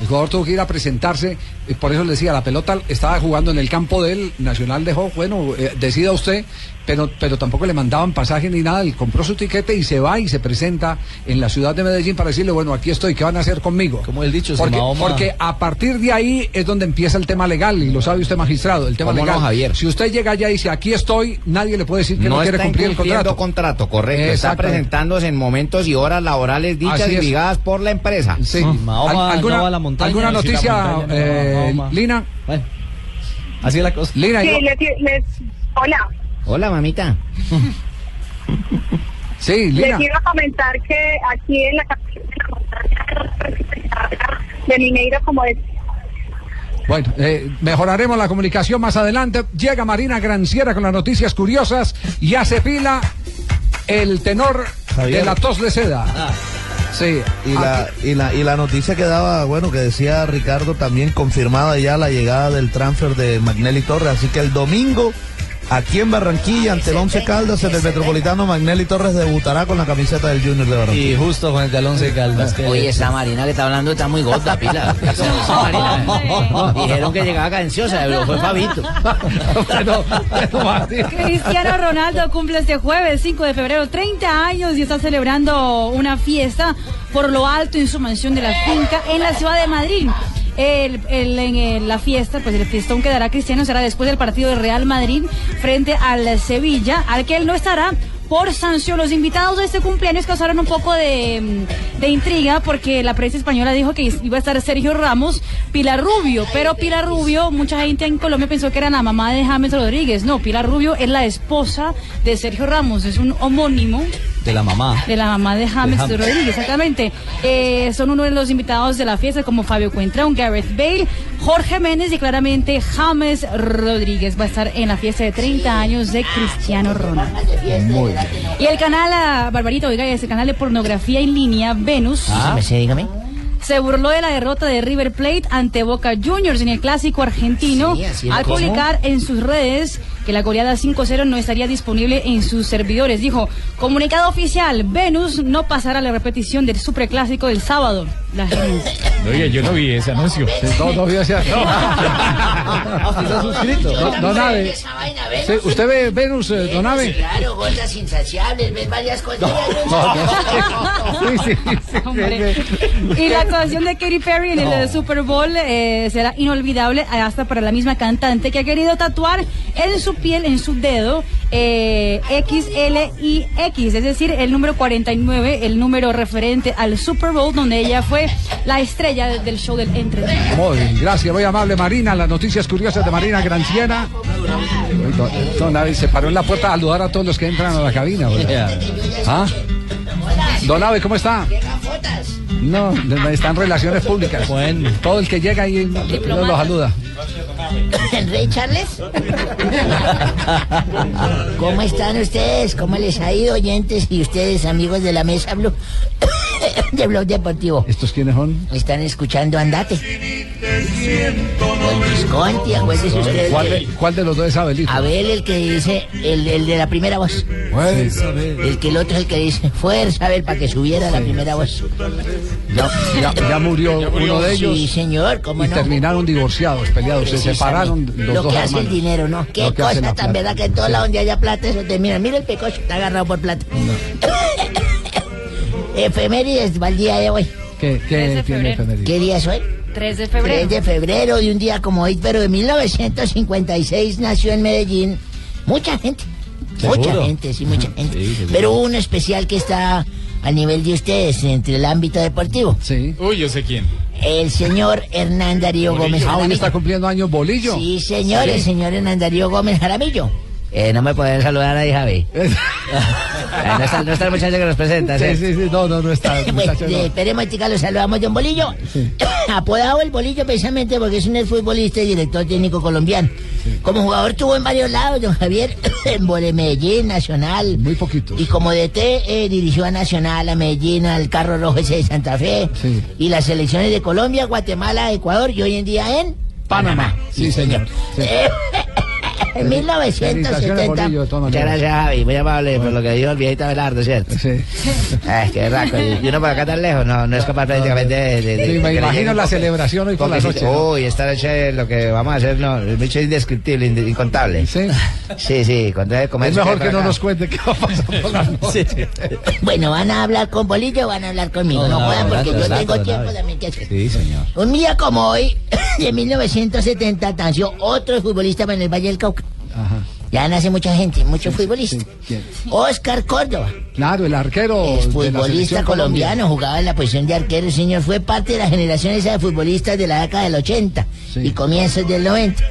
El jugador tuvo que ir a presentarse, eh, por eso le decía, la pelota estaba jugando en el campo del Nacional dejó, bueno, eh, decida usted, pero, pero tampoco le mandaban pasaje ni nada, él compró su tiquete y se va y se presenta en la ciudad de Medellín para decirle, bueno, aquí estoy, ¿qué van a hacer conmigo? Como él dicho, porque, Mahoma- porque a partir de ahí es donde empieza el tema legal, y lo sabe usted magistrado, el tema ¿Cómo no, legal. Javier? Si usted llega allá y dice, aquí estoy, nadie le puede decir que no, no quiere cumplir el contrato. contrato, correcto. Está presentándose en momentos y horas laborales dichas y ligadas por la empresa. Sí. Mahoma ¿Al- no va a la montaña, ¿Alguna noticia, montaña eh. Lina? Bueno, así es la cosa. Lina, Sí, yo- les, les- hola. Hola, mamita. sí, Les Lina. quiero comentar que aquí en la capital de Mineiro, como es Bueno, eh, mejoraremos la comunicación más adelante. Llega Marina Granciera con las noticias curiosas y hace fila el tenor Javier. de la tos de seda. Sí. Y la, y, la, y la noticia que daba, bueno, que decía Ricardo también confirmada ya la llegada del transfer de Magnelli Torres. Así que el domingo, aquí en Barranquilla, ante el Once Caldas, el Metropolitano, Magnelli Torres debutará con la camiseta del Junior de Barranquilla. Y justo con el de Alonso Caldas. que- Oye, esa Marina que está hablando está muy gorda, pila. Marina. Dijeron que llegaba cadenciosa, pero fue Fabito. Cristiano Ronaldo cumple este jueves 5 de febrero 30 años y está celebrando una fiesta por lo alto en su mansión de la finca en la ciudad de Madrid. El, en el- la fiesta, pues el fiestón que dará Cristiano será después del partido de Real Madrid frente al Sevilla, al que él no estará por sanción. Los invitados de este cumpleaños causaron un poco de, mm, de intriga porque la prensa española dijo que iba a estar Sergio Ramos, Pilar Rubio, pero Pilar Rubio, mucha gente en Colombia pensó que era la mamá de James Rodríguez. No, Pilar Rubio es la esposa de Sergio Ramos, es un homónimo De la mamá. de la mamá de James De James. Rodríguez, exactamente. Eh, son uno de los invitados de la fiesta, como Fabio Cuentrón, Gareth Bale, Jorge Méndez y claramente James Rodríguez. Va a estar en la fiesta de 30 años de Cristiano Ronaldo. Muy bien. Y el canal, ah, Barbarito, oiga, ese canal de pornografía en línea, Venus. Ah, me sé, dígame. Se burló de la derrota de River Plate ante Boca Juniors en el clásico argentino Sí, al ¿Cómo? publicar en sus redes que la goleada 5-0 no estaría disponible en sus servidores. Dijo, comunicado oficial, Venus no pasará la repetición del superclásico del sábado. La gerencia. Oye, yo no vi ese anuncio. No, no vi ese anuncio. ¿Usted está suscrito? Don- Don Ave. Sí, ¿Usted ve Venus, eh, Don Ave? Claro, gotas insaciables, ves varias cosas. Sí, sí, sí, Hombre. sí, sí. Y la actuación de Katy Perry en el eh, Super Bowl eh, será inolvidable hasta para la misma cantante que ha querido tatuar en su piel, en su dedo, eh, XLIX, es decir, el número 49, el número referente al Super Bowl, donde ella fue la estrella de- del show del entretenimiento. Muy bien, gracias, muy amable Marina. Las noticias curiosas de Marina Granciera. Don, se paró en la puerta a saludar a todos los que entran a la cabina. ¿Ah? Don Ave, ¿cómo está? No, no, está en relaciones públicas. Bueno. Todo el que llega ahí lo, lo saluda. Rey Charles. ¿Cómo están ustedes? ¿Cómo les ha ido, oyentes y ustedes, amigos de la mesa Blue? de Blog Deportivo. ¿Estos quiénes son? Están escuchando Andate. Visconti, acuérdese usted. ¿Cuál de, cuál de los dos es Abelito? Abel, el que dice, el, el de la primera voz. Fuerza, Abel. El que el otro es el que dice, fuerza, Abel, para que subiera la primera voz. Ya, ya- ya murió uno de ellos. Sí, señor, cómo y no. terminaron divorciados, peleados. Se separaron los Lo dos que hace el dinero, ¿no? Qué cosa tan plata. verdad que en todo Sí. lado donde haya plata eso termina. Mira el pecocho, está agarrado por plata. Efemérides va el día de hoy. ¿Qué, qué tiene efemérides? ¿Qué día es hoy? 3 de febrero. 3 de febrero de un día como hoy, pero de 1956 nació en Medellín mucha gente. ¿Seguro? Mucha gente, sí, mucha gente. Sí, pero uno especial que está a nivel de ustedes entre el ámbito deportivo. Sí. Uy, yo sé quién. El señor Hernán Darío Gómez Ah, hoy Jaramillo. está cumpliendo años Bolillo. Sí, señor, Sí. el señor Hernán Darío Gómez Jaramillo. Eh, no me pueden saludar ahí, Javi. No, está, no está el muchacho que nos presenta, Sí, ¿sí? sí, sí, no, no, no está. el no. eh, esperemos, chicas, lo saludamos un bolillo. Apodado el bolillo precisamente porque es un futbolista y director técnico colombiano. Como jugador tuvo en varios lados, don Javier, en Bole Medellín, Nacional. Muy poquito. Y como DT eh, dirigió a Nacional, a Medellín, al Carro Rojo ese de Santa Fe. Sí. Y las selecciones de Colombia, Guatemala, Ecuador y hoy en día en Panamá. Sí, señor. Sí. En Felicitaciones, 1970. Bolillo, de todas Muchas gracias, Javi. Muy amable por lo que dijo el viejito Abelardo, ¿cierto? Sí. Ay, qué raco. Y uno por acá tan lejos, no, no es capaz prácticamente de... de- de- Sí, de me imagino la celebración hoy por la noche, ¿no? Uy, esta noche lo que vamos a hacer, no, es mucho indescriptible, ind- incontable. Sí. Sí, sí, el Es mejor que no acá. nos cuente qué va a pasar por la noche. Bueno, ¿van a hablar con Bolillo o van a hablar conmigo? No, No, no, puedan porque yo tengo tiempo también que hacer. Sí, señor. Un día como hoy, de 1970, nació otro futbolista en el Valle del Cauca. Ajá. Ya nace mucha gente, muchos futbolistas. ¿Quién? Oscar Córdoba, Claro, el arquero. es de la futbolista colombiano, jugaba en la posición de arquero, señor. Fue parte de la generación esa de futbolistas de la década del 80 Sí. y comienzos del 90.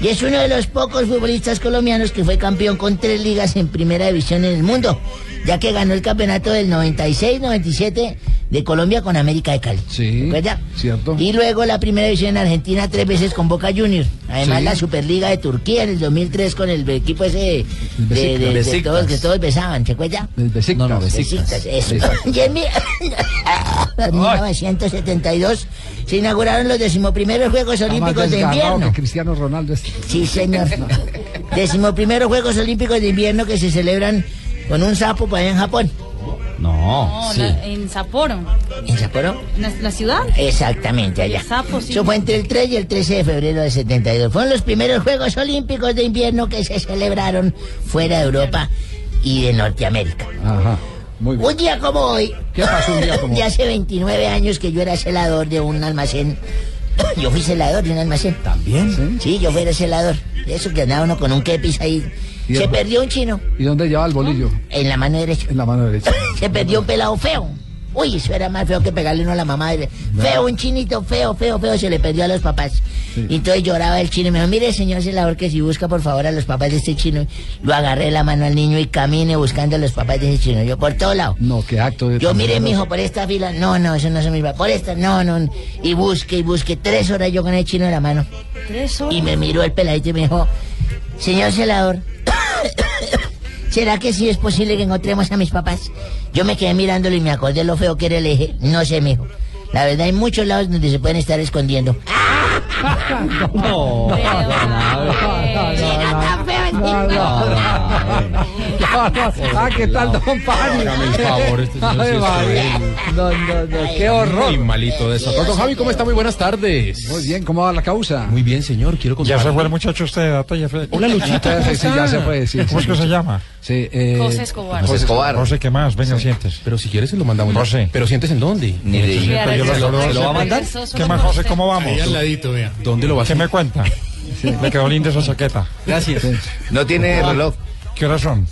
Y es uno de los pocos futbolistas colombianos que fue campeón con tres ligas en primera división en el mundo, ya que ganó el campeonato del 96-97 de Colombia con América de Cali. Sí, ¿Recuerda? cierto. Y luego la primera división en Argentina tres veces con Boca Juniors. Además Sí. la Superliga de Turquía en el 2003 con el equipo ese de, de- de- de Besiktas. todos que todos besaban, ¿se acuerda? Del Besiktas. No, no, Besiktas, eso. Y en, mi- en 1972 se inauguraron los decimoprimeros Juegos Olímpicos de Invierno. que Cristiano Ronaldo. es- Sí, señor. Decimoprimeros Juegos Olímpicos de Invierno que se celebran con un sapo para allá en Japón. No. No, la- en Sapporo. ¿En Sapporo? ¿En la, la ciudad? Exactamente, allá. Sapo, sí. Eso fue entre el 3 y el 13 de febrero de 72. Fueron los primeros Juegos Olímpicos de Invierno que se celebraron fuera de Europa y de Norteamérica. Ajá. Muy bien. Un día como hoy, ¿Qué pasó un día como de hoy? hace 29 años que yo era celador de un almacén. Yo fui celador de un almacén. ¿También? Sí, yo fui el celador. De eso que andaba uno con un kepis ahí. ¿Y Se el- perdió un chino ¿Y dónde lleva el bolillo? en la mano derecha. En la mano derecha. Se perdió un pelado feo. Uy, eso era más feo que pegarle uno a la mamá. Feo, un chinito feo, feo, feo, se le perdió a los papás. Y entonces lloraba el chino y me dijo, mire señor celador que si busca por favor a los papás de este chino. Lo agarré la mano al niño y camine buscando a los papás de ese chino. Yo por todo lado. No, qué acto de. Yo mire, mijo, por esta fila. No, no, eso no son mis papás. Por esta, no, no. Y busque y busque. Tres horas yo con el chino en la mano. Tres horas. Y me miró el peladito y me dijo, señor celador, ¿será que sí es posible que encontremos a mis papás? Yo me quedé mirándolo y me acordé lo feo que era el eje. No sé, mijo. La verdad, hay muchos lados donde se pueden estar escondiendo. No. Ah, ¿qué tal, don Pani? Favor, este. No, no, no, qué horror. Muy malito de eso. Don Javi, ¿cómo está? Muy buenas tardes. Muy bien, ¿cómo va la causa? Muy bien, señor. Quiero Ya se fue el muchacho usted, data, ya fue. Hola, Luchita. Sí, sí, ya se fue. Sí, ¿Cómo es que se llama? Sí, eh, José Escobar. José Escobar. José, ¿qué más? Venga, sientes. Pero si quieres se lo mandamos. José. ¿Pero sientes en dónde? Ni de. ¿Se lo va a mandar? ¿Qué más, José? ¿Cómo vamos? Ahí al ladito, vea. ¿Dónde lo vas ¿Qué me cuenta? Le quedó linda esa chaqueta. Gracias. No tiene reloj. ¿Qué horas son?